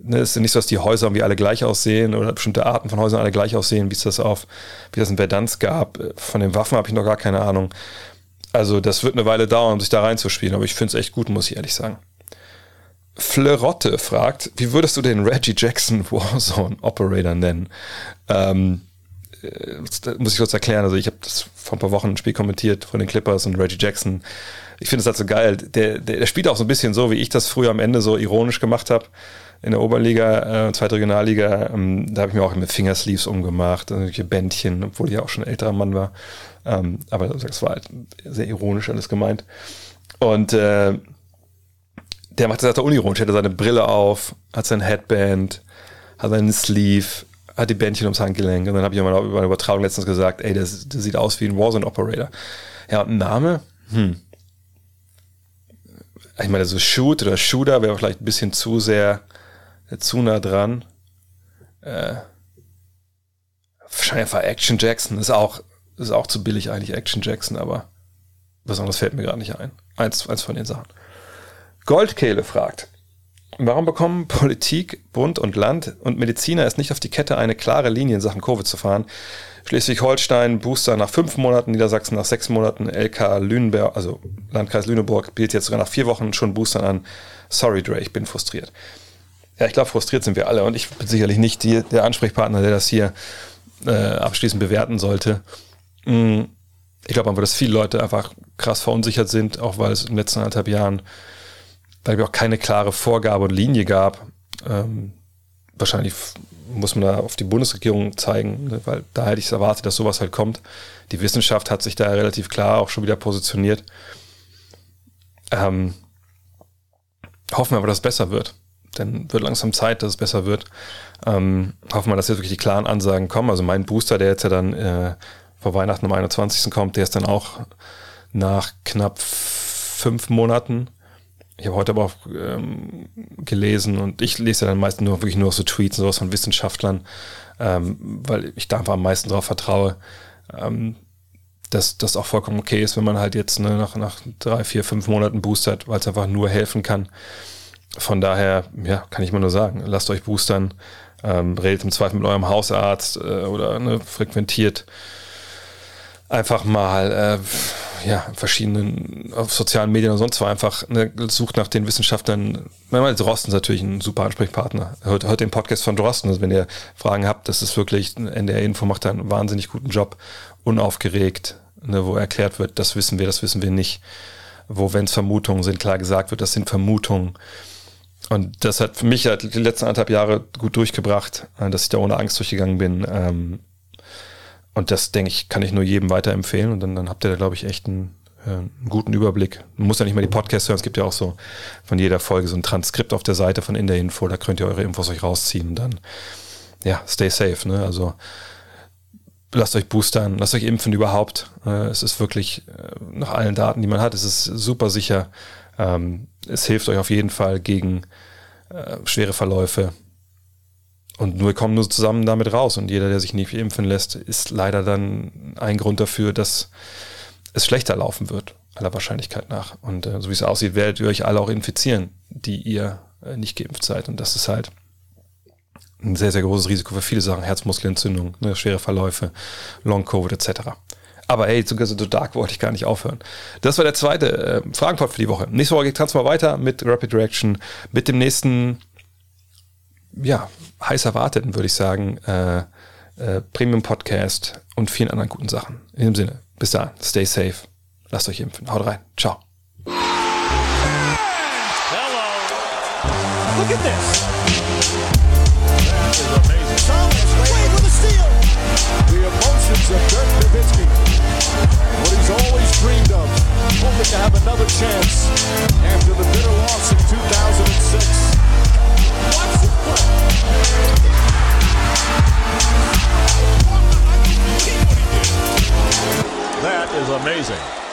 Ne, es ist nicht so, dass die Häuser irgendwie alle gleich aussehen oder bestimmte Arten von Häusern alle gleich aussehen, wie es das auf, wie das in Verdansk gab. Von den Waffen habe ich noch gar keine Ahnung. Also das wird eine Weile dauern, um sich da reinzuspielen, aber ich finde es echt gut, muss ich ehrlich sagen. Flerotte fragt, wie würdest du den Reggie Jackson Warzone Operator nennen? Ähm, äh, muss ich kurz erklären. Also ich habe das vor ein paar Wochen ein Spiel kommentiert von den Clippers und Reggie Jackson. Ich finde es halt so geil. Der, der, der spielt auch so ein bisschen so, wie ich das früher am Ende so ironisch gemacht habe in der Oberliga, äh, zweite Regionalliga. Ähm, da habe ich mir auch mit Fingersleeves umgemacht, solche Bändchen, obwohl ich ja auch schon ein älterer Mann war. Ähm, aber das war halt sehr ironisch alles gemeint. Und äh, der macht das halt unironisch. Hat seine Brille auf, hat sein Headband, hat seinen Sleeve, hat die Bändchen ums Handgelenk. Und dann habe ich mal über eine Übertragung letztens gesagt, ey, der, der sieht aus wie ein Warzone-Operator. Ja, und Name? Hm. Ich meine, so Shoot oder Shooter wäre vielleicht ein bisschen zu sehr, zu nah dran. Äh, wahrscheinlich einfach Action Jackson. Ist auch, ist auch zu billig eigentlich, Action Jackson, aber was anderes fällt mir gerade nicht ein. Eins, eins von den Sachen. Goldkehle fragt, warum bekommen Politik, Bund und Land und Mediziner es nicht auf die Kette, eine klare Linie in Sachen Covid zu fahren? Schleswig-Holstein, Booster nach fünf Monaten, Niedersachsen nach sechs Monaten, LK Lüneburg, also Landkreis Lüneburg, bietet jetzt sogar nach vier Wochen schon Boostern an. Sorry, Dre, ich bin frustriert. Ja, ich glaube, frustriert sind wir alle und ich bin sicherlich nicht die, der Ansprechpartner, der das hier äh, abschließend bewerten sollte. Mm, ich glaube einfach, dass viele Leute einfach krass verunsichert sind, auch weil es in den letzten anderthalb Jahren weil es auch keine klare Vorgabe und Linie gab. Ähm, wahrscheinlich muss man da auf die Bundesregierung zeigen, ne, weil da hätte ich es erwartet, dass sowas halt kommt. Die Wissenschaft hat sich da relativ klar auch schon wieder positioniert. Ähm, hoffen wir aber, dass es besser wird. Denn wird langsam Zeit, dass es besser wird. Ähm, hoffen wir, dass jetzt wirklich die klaren Ansagen kommen. Also mein Booster, der jetzt ja dann äh, vor Weihnachten am 21. kommt, der ist dann auch nach knapp fünf Monaten ich habe heute aber auch ähm, gelesen und ich lese dann meistens nur wirklich nur so Tweets und sowas von Wissenschaftlern, ähm, weil ich da einfach am meisten darauf vertraue. Ähm, dass das auch vollkommen okay ist, wenn man halt jetzt ne, nach, nach drei, vier, fünf Monaten boostert, weil es einfach nur helfen kann. Von daher, ja, kann ich mal nur sagen, lasst euch boostern, ähm, redet im Zweifel mit eurem Hausarzt äh, oder ne, frequentiert einfach mal äh, ja, verschiedenen auf sozialen Medien und sonst wo einfach ne, sucht nach den Wissenschaftlern. Manchmal Drosten ist natürlich ein super Ansprechpartner. Hört, hört den Podcast von Drosten. Also wenn ihr Fragen habt, das ist wirklich, NDR Info macht da einen wahnsinnig guten Job, unaufgeregt, ne, wo erklärt wird, das wissen wir, das wissen wir nicht. Wo, wenn es Vermutungen sind, klar gesagt wird, das sind Vermutungen. Und das hat für mich halt die letzten anderthalb Jahre gut durchgebracht, äh, dass ich da ohne Angst durchgegangen bin. Ähm, und das, denke ich, kann ich nur jedem weiterempfehlen. Und dann, dann habt ihr da, glaube ich, echt einen, äh, einen guten Überblick. Man muss ja nicht mal die Podcasts hören. Es gibt ja auch so von jeder Folge so ein Transkript auf der Seite von In der Info. Da könnt ihr eure Infos euch rausziehen und dann, ja, stay safe. Ne? Also lasst euch boostern, lasst euch impfen überhaupt. Äh, es ist wirklich äh, nach allen Daten, die man hat, es ist super sicher. Ähm, es hilft euch auf jeden Fall gegen äh, schwere Verläufe. Und nur kommen nur zusammen damit raus. Und jeder, der sich nicht impfen lässt, ist leider dann ein Grund dafür, dass es schlechter laufen wird, aller Wahrscheinlichkeit nach. Und äh, so wie es aussieht, werdet ihr euch alle auch infizieren, die ihr äh, nicht geimpft seid. Und das ist halt ein sehr, sehr großes Risiko für viele Sachen. Herzmuskelentzündung, ne, schwere Verläufe, Long-Covid etc. Aber hey, sogar so dark wollte ich gar nicht aufhören. Das war der zweite äh, Fragenpot für die Woche. Nächste Woche geht es mal weiter mit Rapid Reaction, mit dem nächsten ja, heiß erwarteten, würde ich sagen, äh, äh, Premium-Podcast und vielen anderen guten Sachen. In dem Sinne, bis dahin, stay safe, lasst euch impfen. Haut rein. Ciao. Hello. Look at this. That is amazing. Thomas Wade with a steal. The emotions of Dirk Nowitzki. What he's always dreamed of. Hoping to have another chance after the bitter loss in 2006. Watch this play. That is amazing.